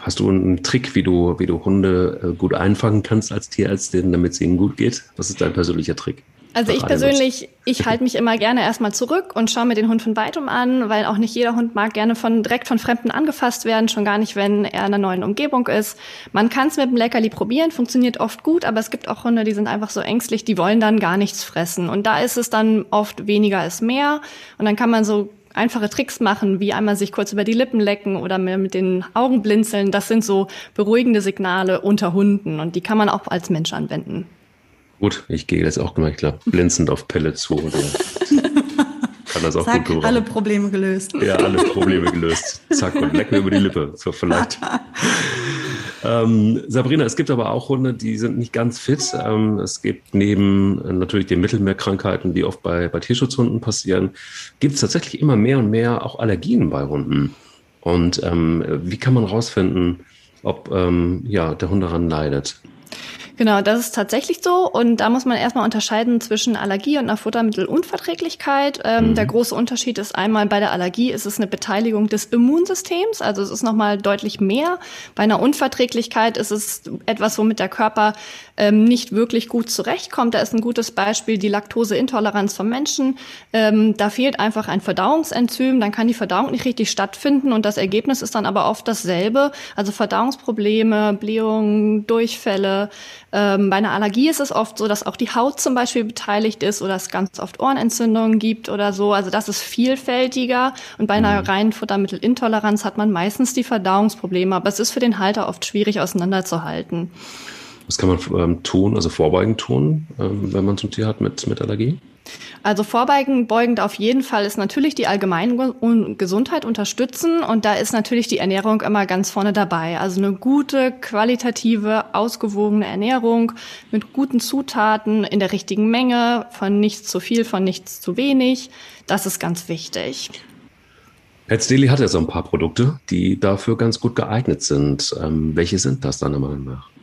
Hast du einen Trick, wie du, wie du Hunde äh, gut einfangen kannst als Tierärztin, damit es ihnen gut geht? Was ist dein persönlicher Trick? Also ich persönlich, ich halte mich immer gerne erstmal zurück und schaue mir den Hund von weitem an, weil auch nicht jeder Hund mag gerne von direkt von Fremden angefasst werden, schon gar nicht, wenn er in einer neuen Umgebung ist. Man kann es mit dem Leckerli probieren, funktioniert oft gut, aber es gibt auch Hunde, die sind einfach so ängstlich, die wollen dann gar nichts fressen. Und da ist es dann oft weniger ist mehr. Und dann kann man so einfache Tricks machen, wie einmal sich kurz über die Lippen lecken oder mit den Augen blinzeln. Das sind so beruhigende Signale unter Hunden und die kann man auch als Mensch anwenden. Gut, ich gehe jetzt auch gleich klar blinzend auf Pelle zu. Kann das auch Zack, gut gebrauchen. alle Probleme gelöst. Ja, alle Probleme gelöst. Zack, und leck mir über die Lippe. So vielleicht. ähm, Sabrina, es gibt aber auch Hunde, die sind nicht ganz fit. Ähm, es gibt neben äh, natürlich den Mittelmeerkrankheiten, die oft bei, bei Tierschutzhunden passieren, gibt es tatsächlich immer mehr und mehr auch Allergien bei Hunden. Und ähm, wie kann man rausfinden, ob ähm, ja, der Hund daran leidet? Genau, das ist tatsächlich so. Und da muss man erstmal unterscheiden zwischen Allergie und einer Futtermittelunverträglichkeit. Ähm, mhm. Der große Unterschied ist einmal bei der Allergie ist es eine Beteiligung des Immunsystems, also es ist nochmal deutlich mehr. Bei einer Unverträglichkeit ist es etwas, womit der Körper ähm, nicht wirklich gut zurechtkommt. Da ist ein gutes Beispiel die Laktoseintoleranz von Menschen. Ähm, da fehlt einfach ein Verdauungsenzym, dann kann die Verdauung nicht richtig stattfinden und das Ergebnis ist dann aber oft dasselbe. Also Verdauungsprobleme, Blähungen, Durchfälle. Ähm, bei einer Allergie ist es oft so, dass auch die Haut zum Beispiel beteiligt ist oder es ganz oft Ohrenentzündungen gibt oder so. Also das ist vielfältiger. Und bei einer mhm. reinen Futtermittelintoleranz hat man meistens die Verdauungsprobleme. Aber es ist für den Halter oft schwierig auseinanderzuhalten. Was kann man ähm, tun, also vorbeugend tun, ähm, wenn man zum Tier hat mit, mit Allergie? Also vorbeugend auf jeden Fall ist natürlich die allgemeine Gesundheit unterstützen und da ist natürlich die Ernährung immer ganz vorne dabei. Also eine gute, qualitative, ausgewogene Ernährung mit guten Zutaten in der richtigen Menge, von nichts zu viel, von nichts zu wenig. Das ist ganz wichtig. Pets Daily hat ja so ein paar Produkte, die dafür ganz gut geeignet sind. Ähm, welche sind das deiner Meinung nach?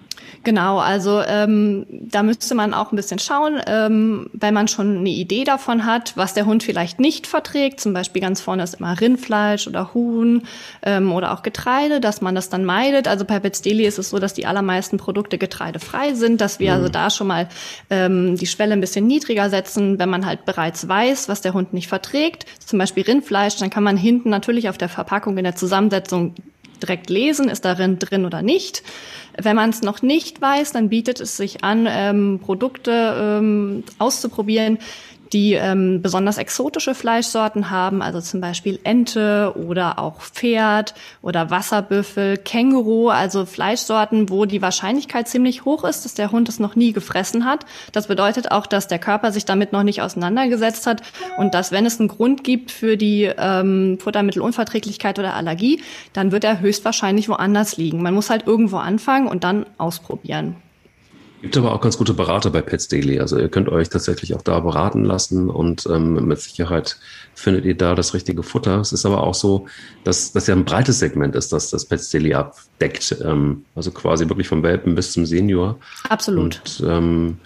Genau, also ähm, da müsste man auch ein bisschen schauen, ähm, wenn man schon eine Idee davon hat, was der Hund vielleicht nicht verträgt. Zum Beispiel ganz vorne ist immer Rindfleisch oder Huhn ähm, oder auch Getreide, dass man das dann meidet. Also bei Pets Deli ist es so, dass die allermeisten Produkte getreidefrei sind, dass wir also mhm. also da schon mal ähm, die Schwelle ein bisschen niedriger setzen, wenn man halt bereits weiß, was der Hund nicht verträgt. Zum Beispiel Rindfleisch, dann kann man hinten natürlich auf der Verpackung in der Zusammensetzung direkt lesen, ist darin drin oder nicht. Wenn man es noch nicht weiß, dann bietet es sich an, ähm, Produkte ähm, auszuprobieren, die ähm, besonders exotische Fleischsorten haben, also zum Beispiel Ente oder auch Pferd oder Wasserbüffel, Känguru, also Fleischsorten, wo die Wahrscheinlichkeit ziemlich hoch ist, dass der Hund es noch nie gefressen hat. Das bedeutet auch, dass der Körper sich damit noch nicht auseinandergesetzt hat und dass, wenn es einen Grund gibt für die ähm, Futtermittelunverträglichkeit oder Allergie, dann wird er höchstwahrscheinlich woanders liegen. Man muss halt irgendwo anfangen und dann ausprobieren. Gibt aber auch ganz gute Berater bei Pets Daily. Also ihr könnt euch tatsächlich auch da beraten lassen und ähm, mit Sicherheit findet ihr da das richtige Futter. Es ist aber auch so, dass das ja ein breites Segment ist, das das Pets Daily abdeckt. Ähm, also quasi wirklich vom Welpen bis zum Senior. Absolut. Und, ähm,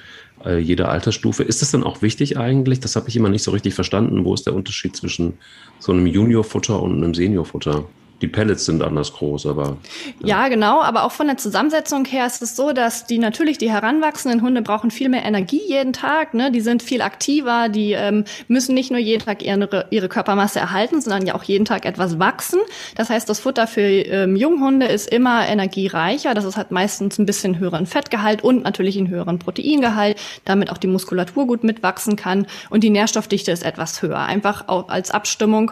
äh, jede Altersstufe. Ist das dann auch wichtig eigentlich? Das habe ich immer nicht so richtig verstanden. Wo ist der Unterschied zwischen so einem Juniorfutter und einem Seniorfutter? Die Pellets sind anders groß, aber. Ja. ja. genau, aber auch von der Zusammensetzung her ist es so, dass die natürlich die heranwachsenden Hunde brauchen viel mehr Energie jeden Tag. Ne? Die sind viel aktiver, die ähm, müssen nicht nur jeden Tag ihre, ihre Körpermasse erhalten, sondern ja auch jeden Tag etwas wachsen. Das heißt, das Futter für ähm, Junghunde ist immer energiereicher. Das ist halt meistens ein bisschen höheren Fettgehalt und natürlich einen höheren Proteingehalt, damit auch die Muskulatur gut mitwachsen kann. Und die Nährstoffdichte ist etwas höher. Einfach auch als Abstimmung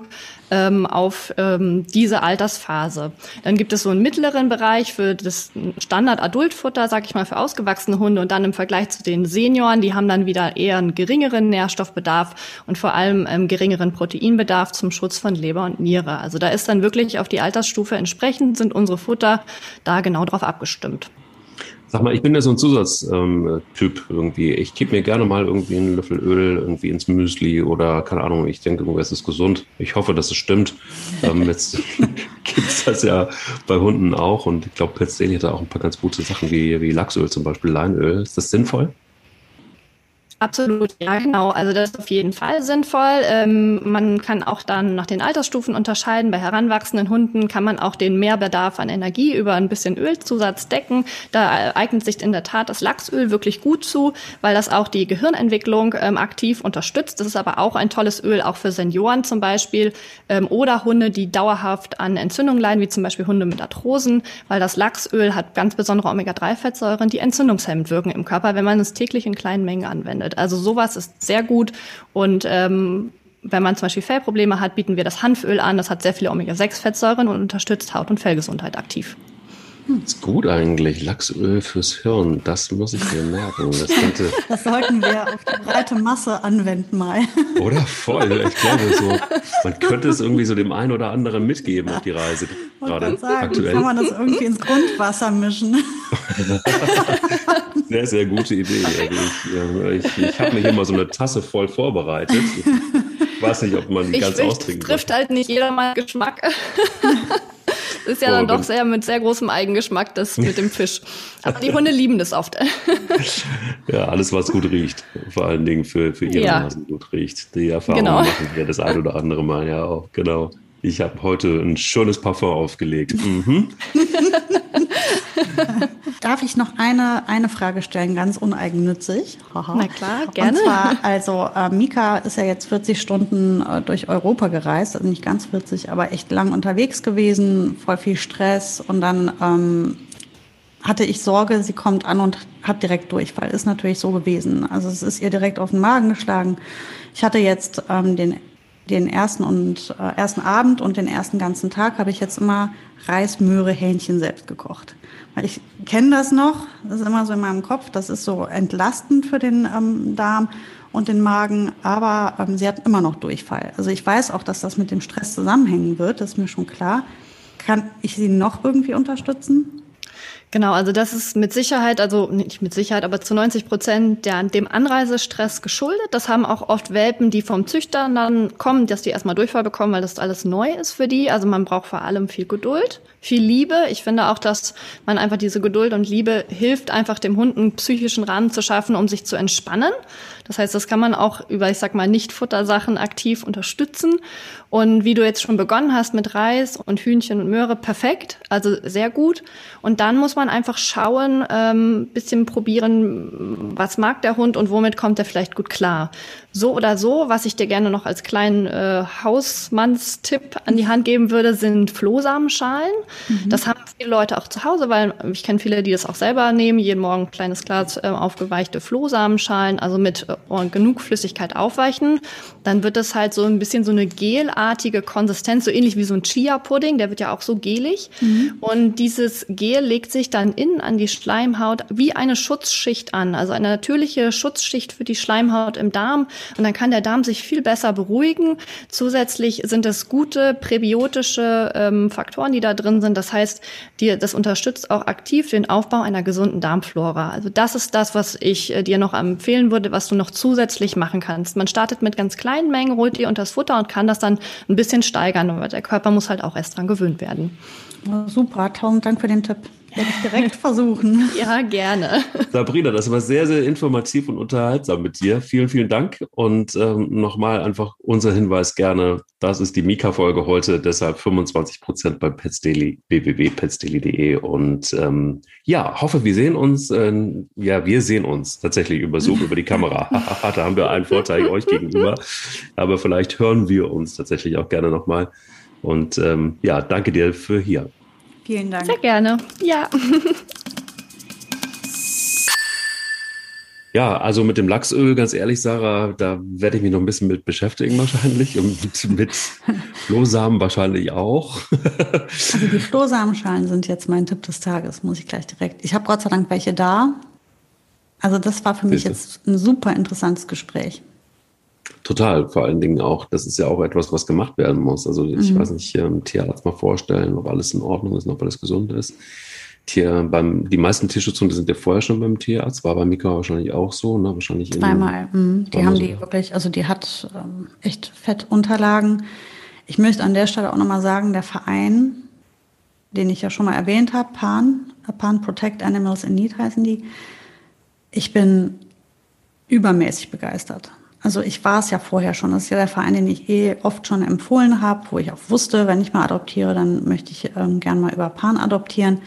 ähm, auf ähm, diese Altersphase. Dann gibt es so einen mittleren Bereich für das Standard-Adultfutter, sag ich mal, für ausgewachsene Hunde und dann im Vergleich zu den Senioren, die haben dann wieder eher einen geringeren Nährstoffbedarf und vor allem ähm, geringeren Proteinbedarf zum Schutz von Leber und Niere. Also da ist dann wirklich auf die Altersstufe entsprechend sind unsere Futter da genau drauf abgestimmt. Sag mal, ich bin ja so ein Zusatztyp ähm, irgendwie. Ich kipp mir gerne mal irgendwie einen Löffel Öl irgendwie ins Müsli oder keine Ahnung, ich denke, es ist gesund. Ich hoffe, dass es stimmt. ähm, jetzt gibt es das ja bei Hunden auch und ich glaube, Pet hat da auch ein paar ganz gute Sachen wie, wie Lachsöl zum Beispiel, Leinöl. Ist das sinnvoll? Absolut, ja, genau. Also das ist auf jeden Fall sinnvoll. Ähm, man kann auch dann nach den Altersstufen unterscheiden. Bei heranwachsenden Hunden kann man auch den Mehrbedarf an Energie über ein bisschen Ölzusatz decken. Da eignet sich in der Tat das Lachsöl wirklich gut zu, weil das auch die Gehirnentwicklung ähm, aktiv unterstützt. Das ist aber auch ein tolles Öl, auch für Senioren zum Beispiel ähm, oder Hunde, die dauerhaft an Entzündungen leiden, wie zum Beispiel Hunde mit Arthrosen, weil das Lachsöl hat ganz besondere Omega-3-Fettsäuren, die entzündungshemmend wirken im Körper, wenn man es täglich in kleinen Mengen anwendet. Also sowas ist sehr gut und ähm, wenn man zum Beispiel Fellprobleme hat, bieten wir das Hanföl an. Das hat sehr viele Omega-6-Fettsäuren und unterstützt Haut- und Fellgesundheit aktiv. Das ist gut eigentlich. Lachsöl fürs Hirn, das muss ich mir merken. Das, könnte das sollten wir auf die breite Masse anwenden mal. Oder voll. Ich glaube so, man könnte es irgendwie so dem einen oder anderen mitgeben auf die Reise. Gerade sagen, aktuell. Kann man das irgendwie ins Grundwasser mischen? sehr, sehr gute Idee. Also ich, ich, ich habe mir hier mal so eine Tasse voll vorbereitet. Ich weiß nicht, ob man die ich ganz austrinken kann. trifft halt nicht jeder mal Geschmack. ist ja dann doch sehr mit sehr großem Eigengeschmack, das mit dem Fisch. Aber die Hunde lieben das oft. ja, alles, was gut riecht. Vor allen Dingen für, für ihre ja. Nasen gut riecht. Die Erfahrung genau. machen wir das ein oder andere Mal ja auch. Genau. Ich habe heute ein schönes Parfum aufgelegt. Mhm. Darf ich noch eine, eine Frage stellen, ganz uneigennützig? Na klar, gerne. Und zwar, also äh, Mika ist ja jetzt 40 Stunden äh, durch Europa gereist, also nicht ganz 40, aber echt lang unterwegs gewesen, voll viel Stress und dann ähm, hatte ich Sorge, sie kommt an und hat direkt Durchfall. Ist natürlich so gewesen. Also es ist ihr direkt auf den Magen geschlagen. Ich hatte jetzt ähm, den den ersten und äh, ersten Abend und den ersten ganzen Tag habe ich jetzt immer Reis, Möhre, Hähnchen selbst gekocht. Weil ich kenne das noch, das ist immer so in meinem Kopf, das ist so entlastend für den ähm, Darm und den Magen, aber ähm, sie hat immer noch Durchfall. Also ich weiß auch, dass das mit dem Stress zusammenhängen wird, das ist mir schon klar. Kann ich sie noch irgendwie unterstützen? Genau, also das ist mit Sicherheit, also nicht mit Sicherheit, aber zu 90 Prozent der, dem Anreisestress geschuldet. Das haben auch oft Welpen, die vom Züchter dann kommen, dass die erstmal Durchfall bekommen, weil das alles neu ist für die. Also man braucht vor allem viel Geduld, viel Liebe. Ich finde auch, dass man einfach diese Geduld und Liebe hilft, einfach dem Hund einen psychischen Rahmen zu schaffen, um sich zu entspannen. Das heißt, das kann man auch über, ich sag mal, Nicht-Futtersachen aktiv unterstützen. Und wie du jetzt schon begonnen hast mit Reis und Hühnchen und Möhre, perfekt, also sehr gut. Und dann muss man einfach schauen, ähm, bisschen probieren, was mag der Hund und womit kommt er vielleicht gut klar. So oder so, was ich dir gerne noch als kleinen äh, Hausmannstipp an die Hand geben würde, sind Flohsamenschalen. Mhm. Das haben viele Leute auch zu Hause, weil ich kenne viele, die das auch selber nehmen. Jeden Morgen ein kleines Glas äh, aufgeweichte Flohsamenschalen, also mit äh, genug Flüssigkeit aufweichen. Dann wird das halt so ein bisschen so eine gelartige Konsistenz, so ähnlich wie so ein Chia-Pudding, der wird ja auch so gelig. Mhm. Und dieses Gel legt sich dann innen an die Schleimhaut wie eine Schutzschicht an, also eine natürliche Schutzschicht für die Schleimhaut im Darm und dann kann der Darm sich viel besser beruhigen. Zusätzlich sind es gute präbiotische ähm, Faktoren, die da drin sind. Das heißt, die, das unterstützt auch aktiv den Aufbau einer gesunden Darmflora. Also das ist das, was ich äh, dir noch empfehlen würde, was du noch zusätzlich machen kannst. Man startet mit ganz kleinen Mengen, holt dir unter das Futter und kann das dann ein bisschen steigern, aber der Körper muss halt auch erst dran gewöhnt werden. Super, tausend Dank für den Tipp. Werde ich direkt versuchen. Ja, gerne. Sabrina, das war sehr, sehr informativ und unterhaltsam mit dir. Vielen, vielen Dank. Und ähm, nochmal einfach unser Hinweis gerne. Das ist die Mika-Folge heute, deshalb 25 Prozent bei Petsdaily, www.petsdaily.de. Und ähm, ja, hoffe, wir sehen uns. Äh, ja, wir sehen uns tatsächlich über Zoom, über die Kamera. da haben wir einen Vorteil euch gegenüber. Aber vielleicht hören wir uns tatsächlich auch gerne nochmal. Und ähm, ja, danke dir für hier. Vielen Dank. Sehr gerne. Ja. Ja, also mit dem Lachsöl, ganz ehrlich, Sarah, da werde ich mich noch ein bisschen mit beschäftigen wahrscheinlich und mit, mit Flohsamen wahrscheinlich auch. also die Flohsamenschalen sind jetzt mein Tipp des Tages, muss ich gleich direkt. Ich habe Gott sei Dank welche da. Also das war für mich jetzt ein super interessantes Gespräch. Total, vor allen Dingen auch, das ist ja auch etwas, was gemacht werden muss. Also ich mhm. weiß nicht, ähm, Tierarzt mal vorstellen, ob alles in Ordnung ist, ob alles gesund ist. Tier, beim, die meisten Tierschutzhunde sind ja vorher schon beim Tierarzt, war bei Mika wahrscheinlich auch so, ne? Wahrscheinlich Zweimal. Mhm. Die haben so. die wirklich, also die hat ähm, echt Fettunterlagen. Ich möchte an der Stelle auch nochmal sagen, der Verein, den ich ja schon mal erwähnt habe, PAN, PAN Protect Animals in Need heißen die. Ich bin übermäßig begeistert. Also ich war es ja vorher schon. Das ist ja der Verein, den ich eh oft schon empfohlen habe, wo ich auch wusste, wenn ich mal adoptiere, dann möchte ich ähm, gern mal über Pan adoptieren.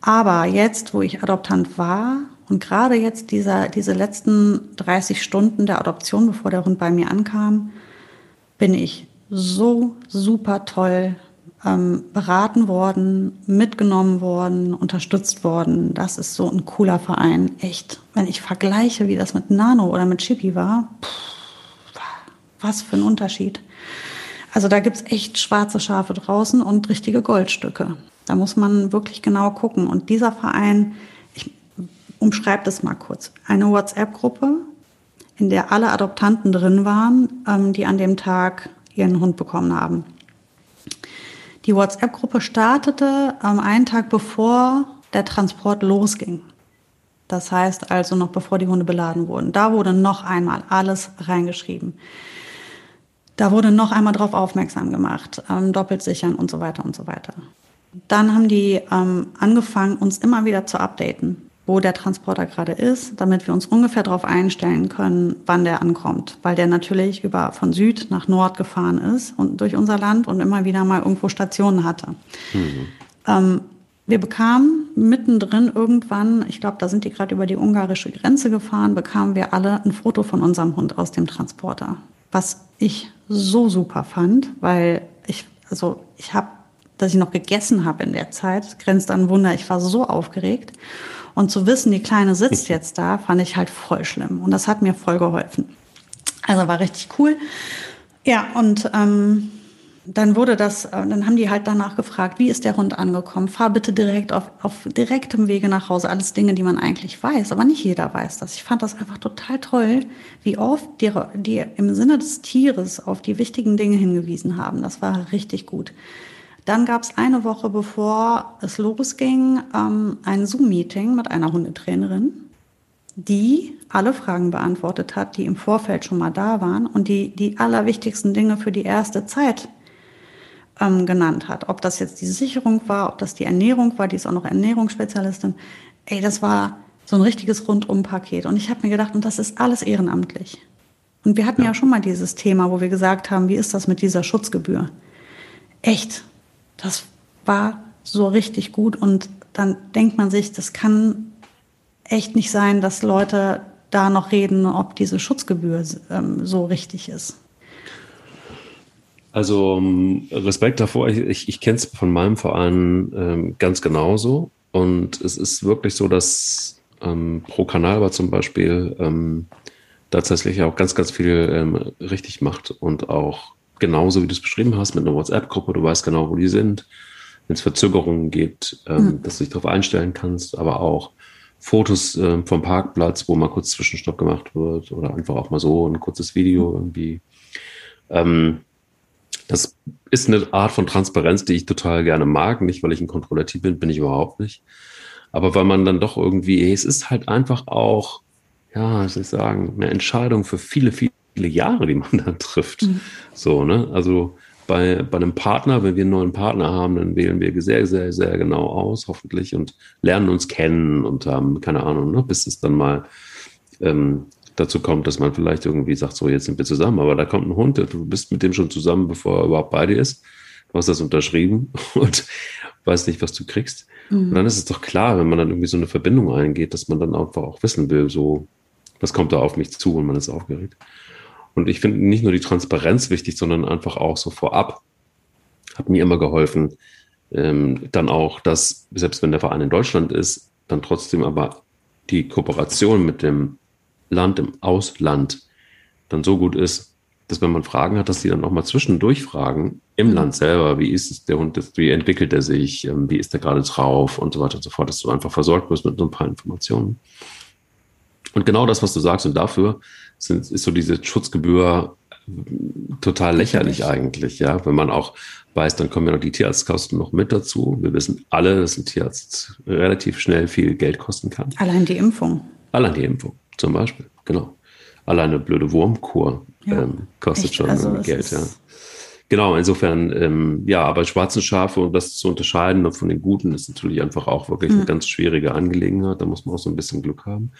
Aber jetzt, wo ich Adoptant war und gerade jetzt dieser, diese letzten 30 Stunden der Adoption, bevor der Hund bei mir ankam, bin ich so super toll ähm, beraten worden, mitgenommen worden, unterstützt worden. Das ist so ein cooler Verein. Echt. Wenn ich vergleiche, wie das mit Nano oder mit Chippy war, pff, was für ein Unterschied. Also da gibt's echt schwarze Schafe draußen und richtige Goldstücke. Da muss man wirklich genau gucken. Und dieser Verein, ich umschreibe das mal kurz, eine WhatsApp-Gruppe, in der alle Adoptanten drin waren, ähm, die an dem Tag ihren Hund bekommen haben. Die WhatsApp-Gruppe startete ähm, einen Tag bevor der Transport losging. Das heißt also noch bevor die Hunde beladen wurden. Da wurde noch einmal alles reingeschrieben. Da wurde noch einmal darauf aufmerksam gemacht, ähm, doppelt sichern und so weiter und so weiter. Dann haben die ähm, angefangen, uns immer wieder zu updaten wo der Transporter gerade ist, damit wir uns ungefähr darauf einstellen können, wann der ankommt. Weil der natürlich über von Süd nach Nord gefahren ist und durch unser Land und immer wieder mal irgendwo Stationen hatte. Mhm. Ähm, wir bekamen mittendrin irgendwann, ich glaube, da sind die gerade über die ungarische Grenze gefahren, bekamen wir alle ein Foto von unserem Hund aus dem Transporter. Was ich so super fand, weil ich, also ich habe, dass ich noch gegessen habe in der Zeit, grenzt an Wunder, ich war so aufgeregt. Und zu wissen, die Kleine sitzt jetzt da, fand ich halt voll schlimm. Und das hat mir voll geholfen. Also war richtig cool. Ja, und ähm, dann wurde das, äh, dann haben die halt danach gefragt, wie ist der Hund angekommen? Fahr bitte direkt auf, auf direktem Wege nach Hause. Alles Dinge, die man eigentlich weiß, aber nicht jeder weiß das. Ich fand das einfach total toll, wie oft die, die im Sinne des Tieres auf die wichtigen Dinge hingewiesen haben. Das war richtig gut. Dann gab es eine Woche, bevor es losging, ähm, ein Zoom-Meeting mit einer Hundetrainerin, die alle Fragen beantwortet hat, die im Vorfeld schon mal da waren und die die allerwichtigsten Dinge für die erste Zeit ähm, genannt hat. Ob das jetzt die Sicherung war, ob das die Ernährung war, die ist auch noch Ernährungsspezialistin. Ey, das war so ein richtiges Rundum-Paket. Und ich habe mir gedacht, und das ist alles ehrenamtlich. Und wir hatten ja. ja schon mal dieses Thema, wo wir gesagt haben, wie ist das mit dieser Schutzgebühr? Echt, das war so richtig gut und dann denkt man sich, das kann echt nicht sein, dass Leute da noch reden, ob diese Schutzgebühr ähm, so richtig ist. Also ähm, Respekt davor, ich, ich, ich kenne es von meinem Verein ähm, ganz genauso. Und es ist wirklich so, dass ähm, pro Kanal war zum Beispiel ähm, tatsächlich auch ganz, ganz viel ähm, richtig macht und auch genauso wie du es beschrieben hast, mit einer WhatsApp-Gruppe, du weißt genau, wo die sind. Wenn es Verzögerungen gibt, ähm, mhm. dass du dich darauf einstellen kannst, aber auch Fotos ähm, vom Parkplatz, wo mal kurz Zwischenstopp gemacht wird oder einfach auch mal so ein kurzes Video irgendwie. Ähm, das ist eine Art von Transparenz, die ich total gerne mag. Nicht, weil ich ein Kontrollativ bin, bin ich überhaupt nicht. Aber weil man dann doch irgendwie, es ist halt einfach auch, ja, soll ich sagen, eine Entscheidung für viele, viele viele Jahre, die man dann trifft. Mhm. So, ne? Also bei, bei einem Partner, wenn wir einen neuen Partner haben, dann wählen wir sehr, sehr, sehr genau aus, hoffentlich, und lernen uns kennen und haben, keine Ahnung, ne, bis es dann mal ähm, dazu kommt, dass man vielleicht irgendwie sagt, so, jetzt sind wir zusammen, aber da kommt ein Hund, du bist mit dem schon zusammen, bevor er überhaupt bei dir ist. Du hast das unterschrieben und weißt nicht, was du kriegst. Mhm. Und dann ist es doch klar, wenn man dann irgendwie so eine Verbindung eingeht, dass man dann einfach auch wissen will, so, was kommt da auf mich zu und man ist aufgeregt. Und ich finde nicht nur die Transparenz wichtig, sondern einfach auch so vorab hat mir immer geholfen, ähm, dann auch, dass selbst wenn der Verein in Deutschland ist, dann trotzdem aber die Kooperation mit dem Land im Ausland dann so gut ist, dass wenn man Fragen hat, dass die dann auch mal zwischendurch fragen im mhm. Land selber, wie ist es der Hund, wie entwickelt er sich, ähm, wie ist er gerade drauf und so weiter und so fort, dass du einfach versorgt wirst mit so ein paar Informationen. Und genau das, was du sagst, und dafür sind, ist so diese Schutzgebühr total lächerlich eigentlich, ja. Wenn man auch weiß, dann kommen ja noch die Tierarztkosten noch mit dazu. Wir wissen alle, dass ein Tierarzt relativ schnell viel Geld kosten kann. Allein die Impfung. Allein die Impfung, zum Beispiel, genau. Allein eine blöde Wurmkur ja, ähm, kostet echt? schon also Geld, ja. Genau, insofern, ähm, ja, aber schwarze Schafe, um das zu unterscheiden von den guten, ist natürlich einfach auch wirklich mhm. eine ganz schwierige Angelegenheit. Da muss man auch so ein bisschen Glück haben.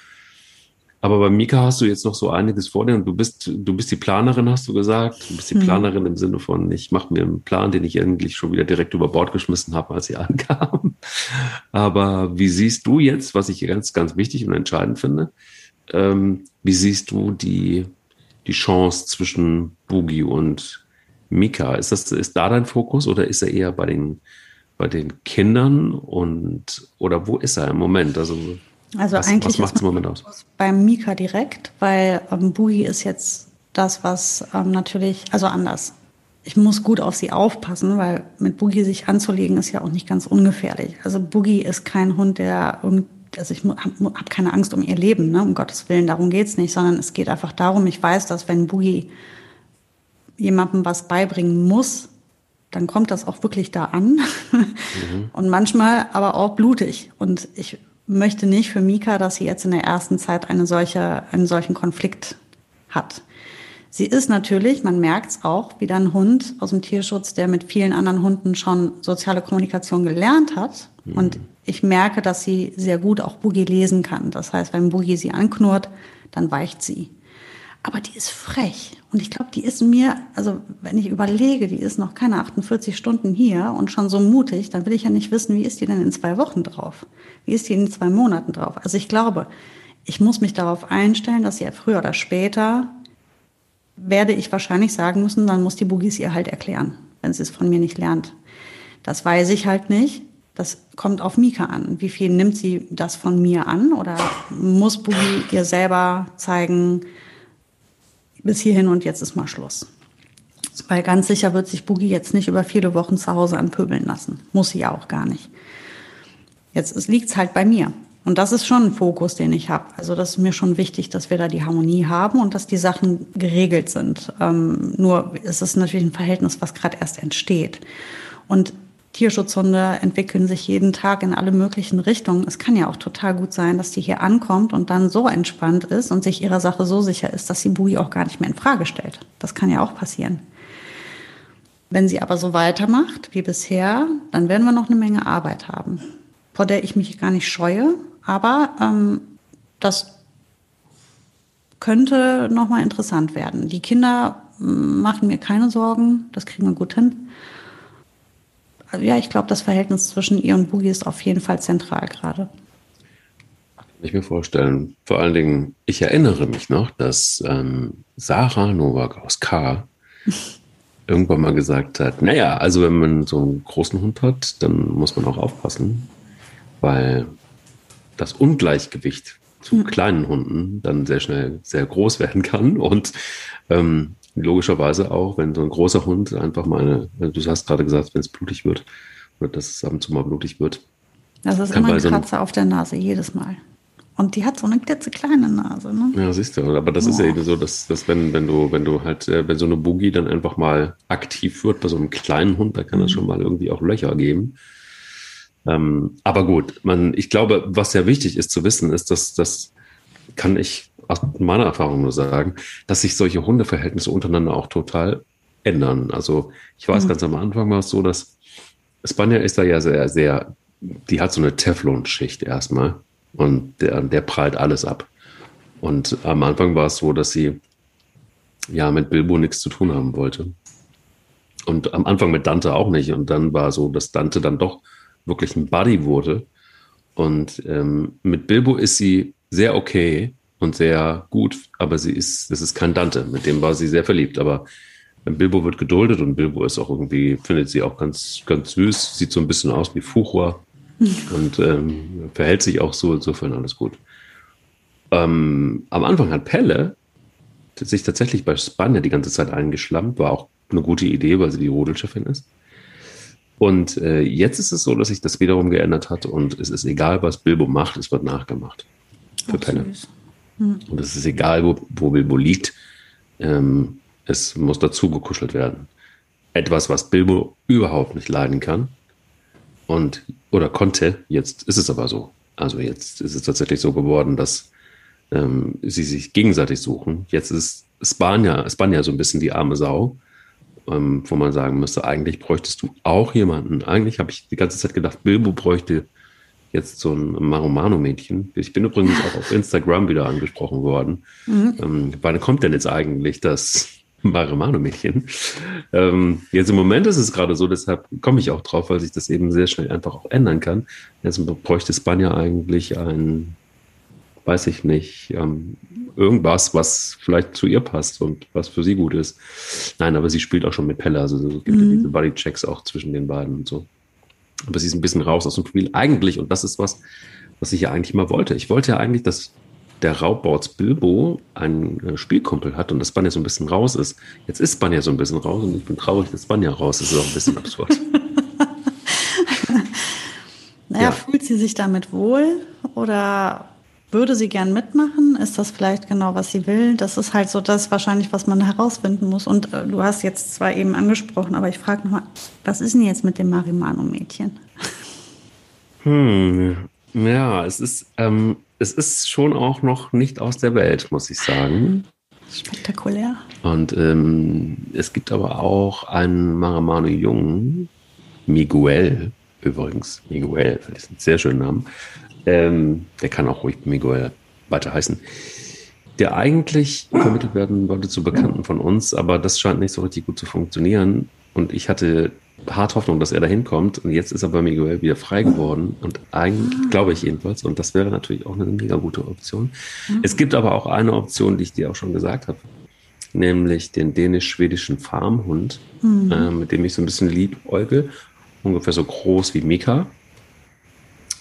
Aber bei Mika hast du jetzt noch so einiges vor dir und du bist, du bist die Planerin, hast du gesagt. Du bist die mhm. Planerin im Sinne von, ich mache mir einen Plan, den ich eigentlich schon wieder direkt über Bord geschmissen habe, als sie ankam. Aber wie siehst du jetzt, was ich ganz, ganz wichtig und entscheidend finde, ähm, wie siehst du die, die Chance zwischen Boogie und Mika? Ist das, ist da dein Fokus oder ist er eher bei den, bei den Kindern und, oder wo ist er im Moment? Also, also was, eigentlich was macht es im Moment aus? Beim Mika direkt, weil ähm, Boogie ist jetzt das, was ähm, natürlich, also anders. Ich muss gut auf sie aufpassen, weil mit Boogie sich anzulegen ist ja auch nicht ganz ungefährlich. Also Boogie ist kein Hund, der irgendwie also ich habe hab keine Angst um ihr Leben, ne? um Gottes Willen, darum geht's nicht, sondern es geht einfach darum, ich weiß, dass wenn Boogie jemandem was beibringen muss, dann kommt das auch wirklich da an. Mhm. Und manchmal aber auch blutig. Und ich möchte nicht für Mika, dass sie jetzt in der ersten Zeit eine solche, einen solchen Konflikt hat. Sie ist natürlich, man merkt es auch, wieder ein Hund aus dem Tierschutz, der mit vielen anderen Hunden schon soziale Kommunikation gelernt hat. Mhm. Und ich merke, dass sie sehr gut auch Boogie lesen kann. Das heißt, wenn Boogie sie anknurrt, dann weicht sie. Aber die ist frech. Und ich glaube, die ist mir, also wenn ich überlege, die ist noch keine 48 Stunden hier und schon so mutig, dann will ich ja nicht wissen, wie ist die denn in zwei Wochen drauf? Wie ist die in zwei Monaten drauf? Also ich glaube, ich muss mich darauf einstellen, dass sie ja früher oder später werde ich wahrscheinlich sagen müssen, dann muss die Boogies ihr halt erklären, wenn sie es von mir nicht lernt. Das weiß ich halt nicht. Das kommt auf Mika an. Wie viel nimmt sie das von mir an? Oder muss Boogie ihr selber zeigen, bis hierhin und jetzt ist mal Schluss. Weil ganz sicher wird sich Boogie jetzt nicht über viele Wochen zu Hause anpöbeln lassen. Muss sie ja auch gar nicht. Jetzt liegt es halt bei mir. Und das ist schon ein Fokus, den ich habe. Also das ist mir schon wichtig, dass wir da die Harmonie haben und dass die Sachen geregelt sind. Ähm, nur ist es natürlich ein Verhältnis, was gerade erst entsteht. Und Tierschutzhunde entwickeln sich jeden Tag in alle möglichen Richtungen. Es kann ja auch total gut sein, dass die hier ankommt und dann so entspannt ist und sich ihrer Sache so sicher ist, dass sie Bui auch gar nicht mehr in Frage stellt. Das kann ja auch passieren. Wenn sie aber so weitermacht wie bisher, dann werden wir noch eine Menge Arbeit haben, vor der ich mich gar nicht scheue. Aber ähm, das könnte nochmal interessant werden. Die Kinder machen mir keine Sorgen, das kriegen wir gut hin. Also ja, ich glaube, das Verhältnis zwischen ihr und Boogie ist auf jeden Fall zentral gerade. Kann ich mir vorstellen. Vor allen Dingen, ich erinnere mich noch, dass ähm, Sarah Nowak aus K. irgendwann mal gesagt hat, naja, also wenn man so einen großen Hund hat, dann muss man auch aufpassen, weil das Ungleichgewicht zu mhm. kleinen Hunden dann sehr schnell sehr groß werden kann und ähm, logischerweise auch, wenn so ein großer Hund einfach mal eine, du hast gerade gesagt, wenn es blutig wird, oder dass es ab und zu mal blutig wird. Das ist immer ein Kratzer so auf der Nase, jedes Mal. Und die hat so eine klitzekleine Nase, ne? Ja, siehst du. Aber das oh. ist ja eben so, dass, dass wenn, wenn du, wenn du halt, äh, wenn so eine Boogie dann einfach mal aktiv wird bei so einem kleinen Hund, da kann mhm. das schon mal irgendwie auch Löcher geben. Ähm, aber gut, man, ich glaube, was sehr wichtig ist zu wissen, ist, dass das kann ich aus meiner Erfahrung nur sagen, dass sich solche Hundeverhältnisse untereinander auch total ändern. Also ich weiß, mhm. ganz am Anfang war es so, dass Spanja ist da ja sehr, sehr, die hat so eine Teflon-Schicht erstmal und der, der prallt alles ab. Und am Anfang war es so, dass sie ja mit Bilbo nichts zu tun haben wollte. Und am Anfang mit Dante auch nicht. Und dann war so, dass Dante dann doch wirklich ein Buddy wurde. Und ähm, mit Bilbo ist sie sehr okay und sehr gut, aber sie ist, das ist kein Dante. Mit dem war sie sehr verliebt. Aber Bilbo wird geduldet und Bilbo ist auch irgendwie, findet sie auch ganz, ganz süß, sieht so ein bisschen aus wie Fuchua und ähm, verhält sich auch so, insofern alles gut. Ähm, am Anfang hat Pelle sich tatsächlich bei Spanja die ganze Zeit eingeschlammt, war auch eine gute Idee, weil sie die Rodelchefin ist. Und äh, jetzt ist es so, dass sich das wiederum geändert hat und es ist egal, was Bilbo macht, es wird nachgemacht. Für Ach, Pelle. Hm. Und es ist egal, wo, wo Bilbo liegt. Ähm, es muss dazu gekuschelt werden. Etwas, was Bilbo überhaupt nicht leiden kann. Und, oder konnte, jetzt ist es aber so. Also jetzt ist es tatsächlich so geworden, dass ähm, sie sich gegenseitig suchen. Jetzt ist Spanja, Spanja so ein bisschen die arme Sau, ähm, wo man sagen müsste, eigentlich bräuchtest du auch jemanden. Eigentlich habe ich die ganze Zeit gedacht, Bilbo bräuchte jetzt so ein Maromano-Mädchen. Ich bin übrigens auch auf Instagram wieder angesprochen worden. Mhm. Ähm, wann kommt denn jetzt eigentlich das Maromano-Mädchen? Ähm, jetzt im Moment ist es gerade so, deshalb komme ich auch drauf, weil sich das eben sehr schnell einfach auch ändern kann. Jetzt bräuchte Spanja eigentlich ein weiß ich nicht, ähm, irgendwas, was vielleicht zu ihr passt und was für sie gut ist. Nein, aber sie spielt auch schon mit Pelle, also es gibt mhm. ja diese Body-Checks auch zwischen den beiden und so. Aber sie ist ein bisschen raus aus dem Spiel. Eigentlich, und das ist was, was ich ja eigentlich immer wollte. Ich wollte ja eigentlich, dass der Raubbords Bilbo einen äh, Spielkumpel hat und dass Spanja so ein bisschen raus ist. Jetzt ist Spanja so ein bisschen raus und ich bin traurig, dass Spanja raus ist. Das ist auch ein bisschen absurd. naja, ja. fühlt sie sich damit wohl oder würde sie gern mitmachen? Ist das vielleicht genau, was sie will? Das ist halt so das wahrscheinlich, was man herausfinden muss. Und äh, du hast jetzt zwar eben angesprochen, aber ich frage nochmal, was ist denn jetzt mit dem Marimano-Mädchen? Hm, ja, es ist, ähm, es ist schon auch noch nicht aus der Welt, muss ich sagen. Spektakulär. Und ähm, es gibt aber auch einen Marimano-Jungen, Miguel, übrigens, Miguel, das ist ein sehr schöner Name, ähm, der kann auch ruhig Miguel weiter heißen. Der eigentlich vermittelt werden wollte zu Bekannten von uns, aber das scheint nicht so richtig gut zu funktionieren. Und ich hatte hart Hoffnung, dass er da hinkommt. Und jetzt ist aber Miguel wieder frei geworden. Und eigentlich glaube ich jedenfalls. Und das wäre natürlich auch eine mega gute Option. Mhm. Es gibt aber auch eine Option, die ich dir auch schon gesagt habe. Nämlich den dänisch-schwedischen Farmhund, mhm. äh, mit dem ich so ein bisschen liebäugel. Ungefähr so groß wie Mika.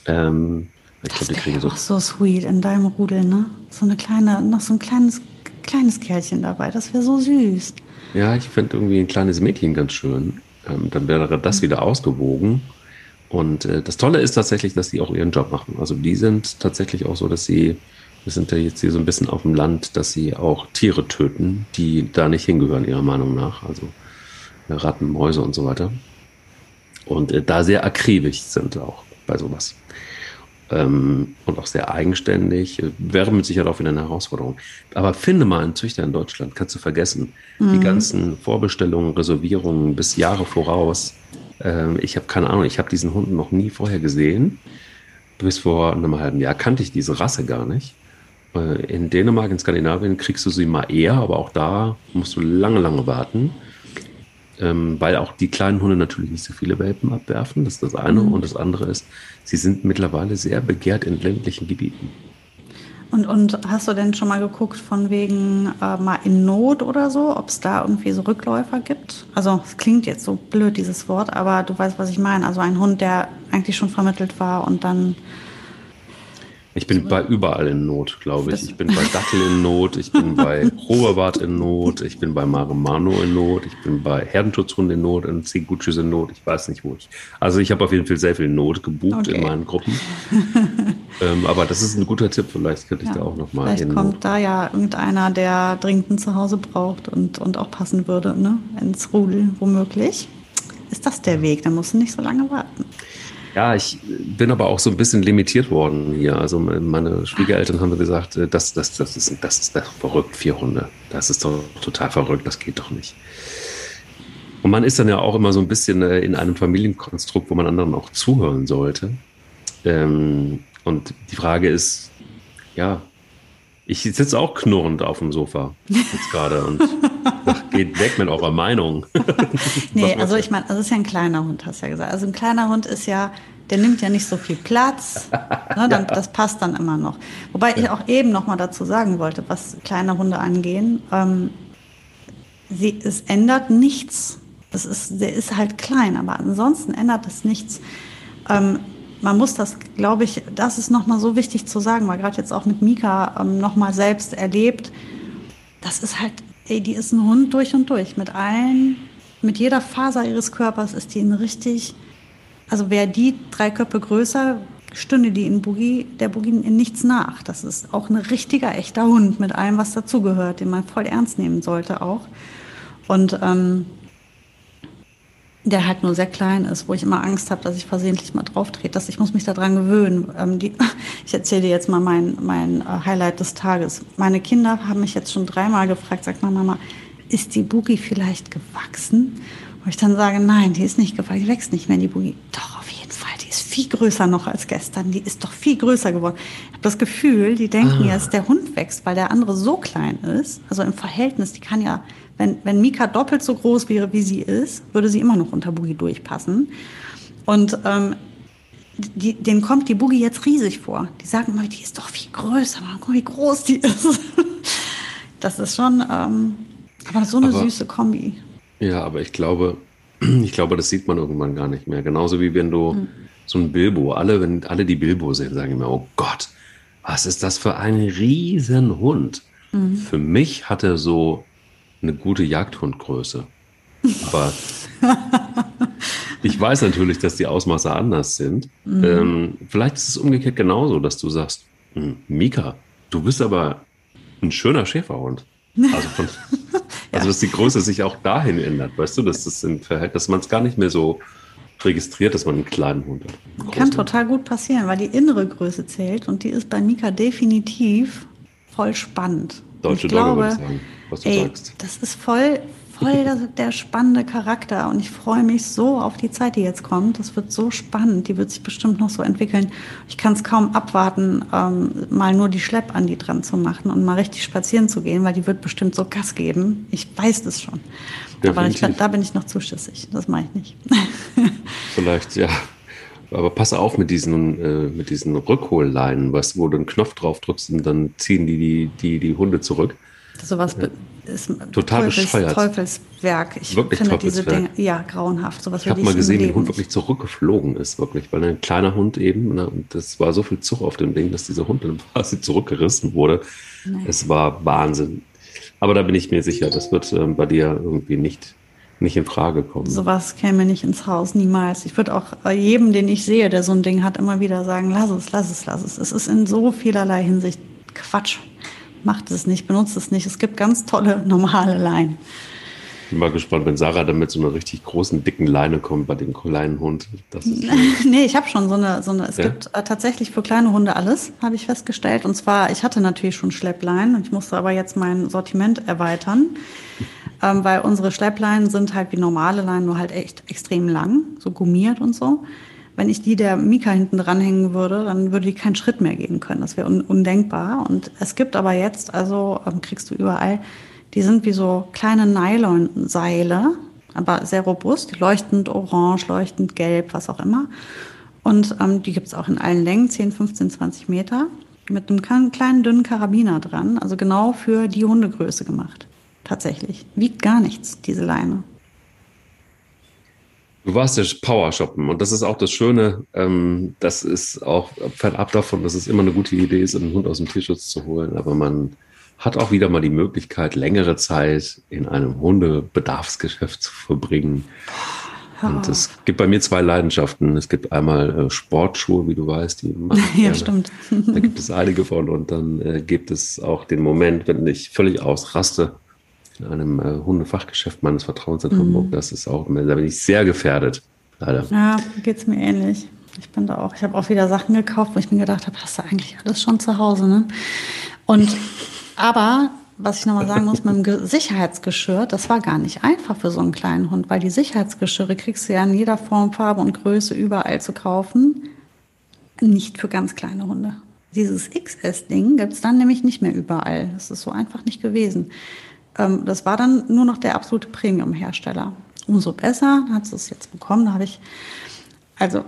Ähm, ich glaube, die kriegen so. Auch so sweet in deinem Rudel, ne? So eine kleine, noch so ein kleines, kleines Kerlchen dabei. Das wäre so süß. Ja, ich fände irgendwie ein kleines Mädchen ganz schön. Ähm, dann wäre das mhm. wieder ausgewogen. Und äh, das Tolle ist tatsächlich, dass die auch ihren Job machen. Also die sind tatsächlich auch so, dass sie, wir sind ja jetzt hier so ein bisschen auf dem Land, dass sie auch Tiere töten, die da nicht hingehören, ihrer Meinung nach. Also äh, Ratten, Mäuse und so weiter. Und äh, da sehr akribisch sind auch bei sowas ähm, und auch sehr eigenständig. Wäre mit Sicherheit auch wieder eine Herausforderung. Aber finde mal einen Züchter in Deutschland, kannst du vergessen. Mhm. Die ganzen Vorbestellungen, Reservierungen bis Jahre voraus. Ähm, ich habe keine Ahnung, ich habe diesen Hund noch nie vorher gesehen. Bis vor einem halben Jahr kannte ich diese Rasse gar nicht. Äh, in Dänemark, in Skandinavien kriegst du sie mal eher, aber auch da musst du lange, lange warten ähm, weil auch die kleinen Hunde natürlich nicht so viele Welpen abwerfen. Das ist das eine. Mhm. Und das andere ist, sie sind mittlerweile sehr begehrt in ländlichen Gebieten. Und, und hast du denn schon mal geguckt, von wegen äh, mal in Not oder so, ob es da irgendwie so Rückläufer gibt? Also es klingt jetzt so blöd, dieses Wort, aber du weißt, was ich meine. Also ein Hund, der eigentlich schon vermittelt war und dann ich bin bei überall in Not, glaube ich. Ich bin bei Dackel in Not, ich bin bei Hoherbart in Not, ich bin bei Maremano in Not, ich bin bei Herdenschutzhund in Not, in Ziguchis in Not, ich weiß nicht wo ich. Also ich habe auf jeden Fall sehr viel Not gebucht okay. in meinen Gruppen. ähm, aber das ist ein guter Tipp, vielleicht könnte ich ja, da auch nochmal hin. Vielleicht kommt da ja irgendeiner, der dringend ein Zuhause braucht und, und auch passen würde, ne? ins Rudel womöglich. Ist das der Weg? Da musst du nicht so lange warten. Ja, ich bin aber auch so ein bisschen limitiert worden hier. Also meine Schwiegereltern haben gesagt, äh, das, das, das, ist, das ist verrückt, vier Hunde. Das ist doch total verrückt, das geht doch nicht. Und man ist dann ja auch immer so ein bisschen äh, in einem Familienkonstrukt, wo man anderen auch zuhören sollte. Ähm, und die Frage ist, ja, ich sitze auch knurrend auf dem Sofa jetzt gerade und geht weg mit eurer Meinung. nee, also ich meine, das ist ja ein kleiner Hund, hast du ja gesagt. Also ein kleiner Hund ist ja, der nimmt ja nicht so viel Platz. Ne, dann, ja. Das passt dann immer noch. Wobei ich auch eben noch mal dazu sagen wollte, was kleine Hunde angehen. Ähm, sie, es ändert nichts. Es ist, der ist halt klein, aber ansonsten ändert es nichts. Ähm, man muss das, glaube ich, das ist nochmal so wichtig zu sagen, weil gerade jetzt auch mit Mika ähm, nochmal selbst erlebt, das ist halt, ey, die ist ein Hund durch und durch. Mit allen, mit jeder Faser ihres Körpers ist die ein richtig, also wäre die drei Köpfe größer, stünde die in Boogie, der Boogie in nichts nach. Das ist auch ein richtiger, echter Hund mit allem, was dazugehört, den man voll ernst nehmen sollte auch. Und ähm, der halt nur sehr klein ist, wo ich immer Angst habe, dass ich versehentlich mal drauf trete. Dass ich muss mich daran gewöhnen. Ähm, die, ich erzähle dir jetzt mal mein, mein äh, Highlight des Tages. Meine Kinder haben mich jetzt schon dreimal gefragt, sag mal, Mama, ist die Boogie vielleicht gewachsen? Wo ich dann sage, nein, die ist nicht gewachsen, die wächst nicht mehr, die Boogie. Doch, auf jeden Fall, die ist viel größer noch als gestern. Die ist doch viel größer geworden. Ich habe das Gefühl, die denken ah. jetzt, der Hund wächst, weil der andere so klein ist. Also im Verhältnis, die kann ja wenn, wenn Mika doppelt so groß wäre, wie sie ist, würde sie immer noch unter Boogie durchpassen. Und ähm, die, denen kommt die Boogie jetzt riesig vor. Die sagen immer, die ist doch viel größer, man, guck, wie groß die ist. das ist schon, ähm, aber so eine aber, süße Kombi. Ja, aber ich glaube, ich glaube, das sieht man irgendwann gar nicht mehr. Genauso wie wenn du hm. so ein Bilbo, alle, wenn alle die Bilbo sehen, sagen immer, oh Gott, was ist das für ein Riesenhund? Mhm. Für mich hat er so eine gute Jagdhundgröße. Aber ich weiß natürlich, dass die Ausmaße anders sind. Mhm. Ähm, vielleicht ist es umgekehrt genauso, dass du sagst, hm, Mika, du bist aber ein schöner Schäferhund. Also, von, ja. also dass die Größe sich auch dahin ändert, weißt du, dass das im Verhältnis, dass man es gar nicht mehr so registriert, dass man einen kleinen Hund hat. Kann total gut passieren, weil die innere Größe zählt und die ist bei Mika definitiv voll spannend. Deutsche ich Dogge, würde ich sagen was du Ey, sagst. Das ist voll, voll der, spannende Charakter und ich freue mich so auf die Zeit, die jetzt kommt. Das wird so spannend, die wird sich bestimmt noch so entwickeln. Ich kann es kaum abwarten, ähm, mal nur die Schlepp an die dran zu machen und mal richtig spazieren zu gehen, weil die wird bestimmt so Gas geben. Ich weiß das schon. Definitiv. Aber ich, da bin ich noch zuschüssig. Das mache ich nicht. Vielleicht, ja. Aber pass auf mit diesen, äh, mit diesen Rückholleinen, weißt, wo du einen Knopf drauf drückst und dann ziehen die die, die, die Hunde zurück. Sowas ist total Teufels, bescheuert. Teufelswerk. Ich wirklich finde diese Dinge, ja, grauenhaft. Sowas ich habe mal gesehen, wie ein Hund wirklich zurückgeflogen ist, wirklich, weil ein kleiner Hund eben, ne, und das war so viel Zug auf dem Ding, dass dieser Hund dann quasi zurückgerissen wurde. Nein. Es war Wahnsinn. Aber da bin ich mir sicher, das wird äh, bei dir irgendwie nicht, nicht in Frage kommen. Sowas käme nicht ins Haus, niemals. Ich würde auch jedem, den ich sehe, der so ein Ding hat, immer wieder sagen, lass es, lass es, lass es. Es ist in so vielerlei Hinsicht Quatsch macht es nicht, benutzt es nicht. Es gibt ganz tolle normale Leinen. Ich bin mal gespannt, wenn Sarah dann mit so einer richtig großen, dicken Leine kommt bei dem kleinen Hund. nee, ich habe schon so eine, so eine es ja? gibt äh, tatsächlich für kleine Hunde alles, habe ich festgestellt. Und zwar, ich hatte natürlich schon Schleppleinen und ich musste aber jetzt mein Sortiment erweitern, ähm, weil unsere Schleppleinen sind halt wie normale Leinen, nur halt echt extrem lang, so gummiert und so wenn ich die der Mika hinten dranhängen würde, dann würde die keinen Schritt mehr gehen können. Das wäre un undenkbar. Und es gibt aber jetzt, also ähm, kriegst du überall, die sind wie so kleine Nylonseile, aber sehr robust, leuchtend orange, leuchtend gelb, was auch immer. Und ähm, die gibt es auch in allen Längen, 10, 15, 20 Meter, mit einem kleinen, dünnen Karabiner dran, also genau für die Hundegröße gemacht. Tatsächlich. Wiegt gar nichts, diese Leine. Du warst ja Power shoppen und das ist auch das Schöne. Ähm, das ist auch fernab davon, dass es immer eine gute Idee ist, einen Hund aus dem Tierschutz zu holen. Aber man hat auch wieder mal die Möglichkeit, längere Zeit in einem Hundebedarfsgeschäft zu verbringen. Und es gibt bei mir zwei Leidenschaften. Es gibt einmal äh, Sportschuhe, wie du weißt, die machen Ja, stimmt. Da gibt es einige von. Und dann äh, gibt es auch den Moment, wenn ich völlig ausraste in einem äh, Hundefachgeschäft meines Vertrauens in Hamburg. Mhm. Das ist auch, da bin ich sehr gefährdet, leider. Ja, geht es mir ähnlich. Ich bin da auch, ich habe auch wieder Sachen gekauft, wo ich mir gedacht habe, hast du eigentlich alles schon zu Hause, ne? Und aber was ich nochmal sagen muss, mit dem Sicherheitsgeschirr, das war gar nicht einfach für so einen kleinen Hund, weil die Sicherheitsgeschirre kriegst du ja in jeder Form, Farbe und Größe überall zu kaufen. Nicht für ganz kleine Hunde. Dieses XS-Ding gibt es dann nämlich nicht mehr überall. Das ist so einfach nicht gewesen. Ähm, das war dann nur noch der absolute Premium-Hersteller. Umso besser hat es jetzt bekommen. Da habe ich also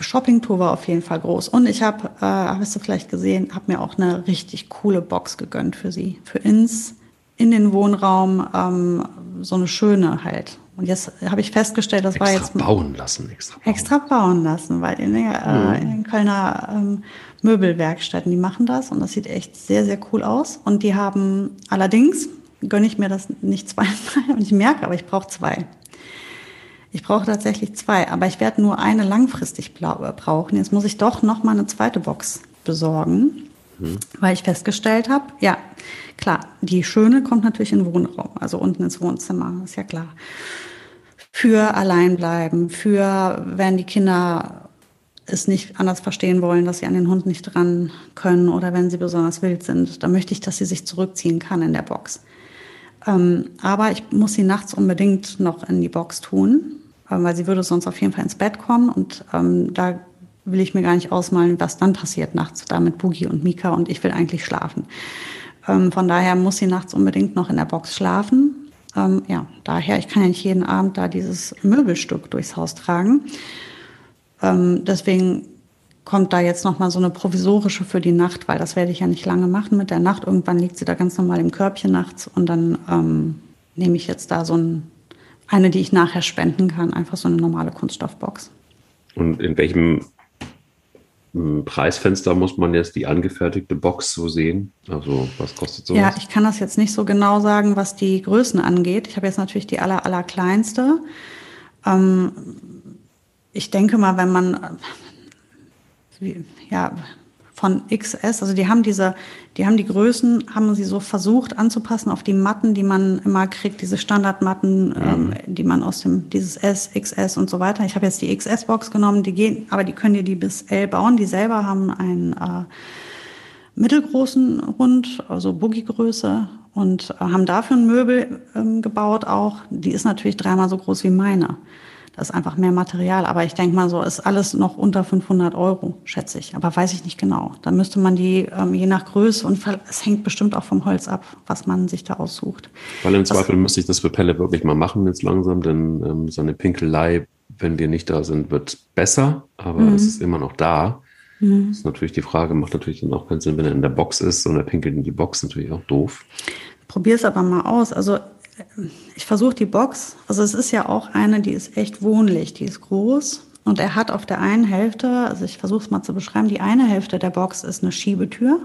Shoppingtour war auf jeden Fall groß. Und ich habe, äh, hast du vielleicht gesehen, habe mir auch eine richtig coole Box gegönnt für sie. Für ins, in den Wohnraum ähm, so eine schöne halt. Und jetzt habe ich festgestellt, das extra war jetzt. bauen lassen, extra bauen. Extra bauen lassen, weil in, der, äh, mhm. in den Kölner ähm, Möbelwerkstätten, die machen das und das sieht echt sehr, sehr cool aus. Und die haben allerdings, gönne ich mir das nicht zweimal und ich merke, aber ich brauche zwei. Ich brauche tatsächlich zwei, aber ich werde nur eine langfristig brauchen. Jetzt muss ich doch noch mal eine zweite Box besorgen, mhm. weil ich festgestellt habe, ja, klar, die schöne kommt natürlich in den Wohnraum, also unten ins Wohnzimmer, ist ja klar. Für Alleinbleiben, für wenn die Kinder es nicht anders verstehen wollen, dass sie an den Hund nicht dran können oder wenn sie besonders wild sind, dann möchte ich, dass sie sich zurückziehen kann in der Box. Ähm, aber ich muss sie nachts unbedingt noch in die Box tun, ähm, weil sie würde sonst auf jeden Fall ins Bett kommen und ähm, da will ich mir gar nicht ausmalen, was dann passiert nachts da mit Boogie und Mika und ich will eigentlich schlafen. Ähm, von daher muss sie nachts unbedingt noch in der Box schlafen. Ähm, ja, daher, ich kann ja nicht jeden Abend da dieses Möbelstück durchs Haus tragen. Ähm, deswegen kommt da jetzt noch mal so eine provisorische für die Nacht, weil das werde ich ja nicht lange machen mit der Nacht. Irgendwann liegt sie da ganz normal im Körbchen nachts und dann ähm, nehme ich jetzt da so ein eine, die ich nachher spenden kann, einfach so eine normale Kunststoffbox. Und in welchem hm, Preisfenster muss man jetzt die angefertigte Box so sehen? Also was kostet sowas? Ja, ich kann das jetzt nicht so genau sagen, was die Größen angeht. Ich habe jetzt natürlich die aller, aller kleinste. Ähm, ich denke mal, wenn man, ja, von XS. Also die haben diese, die haben die Größen, haben sie so versucht anzupassen auf die Matten, die man immer kriegt, diese Standardmatten, ähm, die man aus dem, dieses S, XS und so weiter. Ich habe jetzt die XS-Box genommen, die gehen, aber die können dir die bis L bauen. Die selber haben einen äh, mittelgroßen Hund, also Boogie-Größe und äh, haben dafür ein Möbel ähm, gebaut auch. Die ist natürlich dreimal so groß wie meine. Ist einfach mehr Material. Aber ich denke mal so, ist alles noch unter 500 Euro, schätze ich. Aber weiß ich nicht genau. Da müsste man die ähm, je nach Größe und es hängt bestimmt auch vom Holz ab, was man sich da aussucht. Weil im Zweifel müsste ich das für Pelle wirklich mal machen jetzt langsam, denn ähm, so eine Pinkelei, wenn wir nicht da sind, wird besser, aber mhm. es ist immer noch da. Mhm. Das ist natürlich die Frage, macht natürlich dann auch keinen Sinn, wenn er in der Box ist und er pinkelt in die Box, natürlich auch doof. Probier es aber mal aus. Also ich versuche die Box, also es ist ja auch eine, die ist echt wohnlich, die ist groß. Und er hat auf der einen Hälfte, also ich versuche es mal zu beschreiben, die eine Hälfte der Box ist eine Schiebetür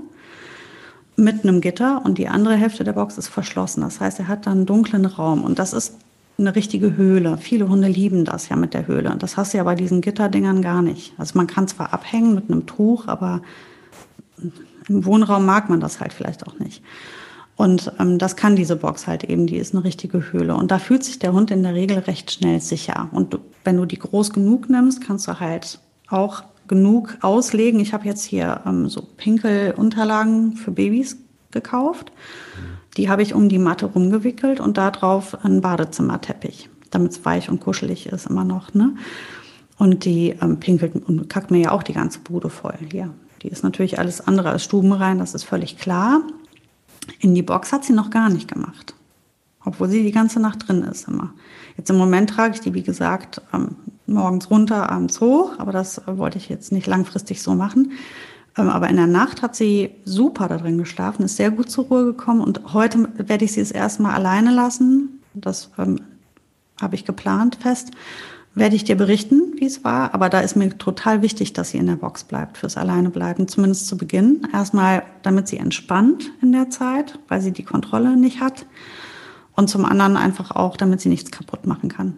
mit einem Gitter und die andere Hälfte der Box ist verschlossen. Das heißt, er hat da einen dunklen Raum und das ist eine richtige Höhle. Viele Hunde lieben das ja mit der Höhle. Das hast du ja bei diesen Gitterdingern gar nicht. Also man kann zwar abhängen mit einem Tuch, aber im Wohnraum mag man das halt vielleicht auch nicht. Und ähm, das kann diese Box halt eben, die ist eine richtige Höhle. Und da fühlt sich der Hund in der Regel recht schnell sicher. Und du, wenn du die groß genug nimmst, kannst du halt auch genug auslegen. Ich habe jetzt hier ähm, so Pinkelunterlagen für Babys gekauft. Die habe ich um die Matte rumgewickelt und da drauf einen Badezimmerteppich, damit es weich und kuschelig ist immer noch. Ne? Und die ähm, pinkelt und kackt mir ja auch die ganze Bude voll hier. Die ist natürlich alles andere als stubenrein, das ist völlig klar. In die Box hat sie noch gar nicht gemacht. Obwohl sie die ganze Nacht drin ist immer. Jetzt im Moment trage ich die, wie gesagt, ähm, morgens runter, abends hoch. Aber das äh, wollte ich jetzt nicht langfristig so machen. Ähm, aber in der Nacht hat sie super da drin geschlafen, ist sehr gut zur Ruhe gekommen. Und heute werde ich sie das erste Mal alleine lassen. Das ähm, habe ich geplant fest werde ich dir berichten, wie es war. Aber da ist mir total wichtig, dass sie in der Box bleibt, fürs Alleinebleiben, zumindest zu Beginn. Erstmal, damit sie entspannt in der Zeit, weil sie die Kontrolle nicht hat. Und zum anderen einfach auch, damit sie nichts kaputt machen kann.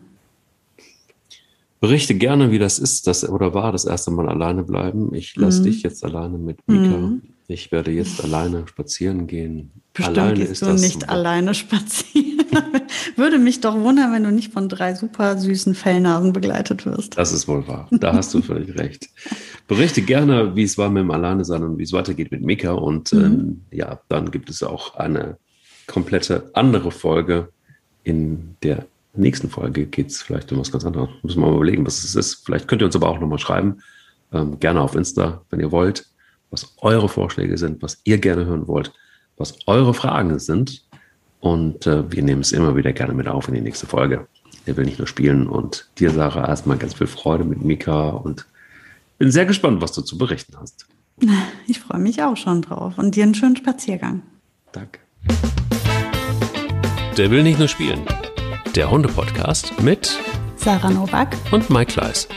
Berichte gerne, wie das ist, das oder war das erste Mal alleine bleiben. Ich lasse mhm. dich jetzt alleine mit Mika. Mhm. Ich werde jetzt alleine spazieren gehen. Bestimmt alleine gehst du nicht super. alleine spazieren. Würde mich doch wundern, wenn du nicht von drei super süßen Fellnasen begleitet wirst. Das ist wohl wahr. Da hast du völlig recht. Berichte gerne, wie es war mit dem Alleine sein und wie es weitergeht mit Mika. Und mhm. ähm, ja, dann gibt es auch eine komplette andere Folge. In der nächsten Folge geht es vielleicht um was ganz anderes. Müssen wir mal überlegen, was es ist. Vielleicht könnt ihr uns aber auch nochmal schreiben. Ähm, gerne auf Insta, wenn ihr wollt, was eure Vorschläge sind, was ihr gerne hören wollt, was eure Fragen sind. Und äh, wir nehmen es immer wieder gerne mit auf in die nächste Folge. Der will nicht nur spielen. Und dir, Sarah, erstmal ganz viel Freude mit Mika und bin sehr gespannt, was du zu berichten hast. Ich freue mich auch schon drauf und dir einen schönen Spaziergang. Danke. Der will nicht nur spielen. Der Hunde-Podcast mit Sarah Novak und Mike Kleiss.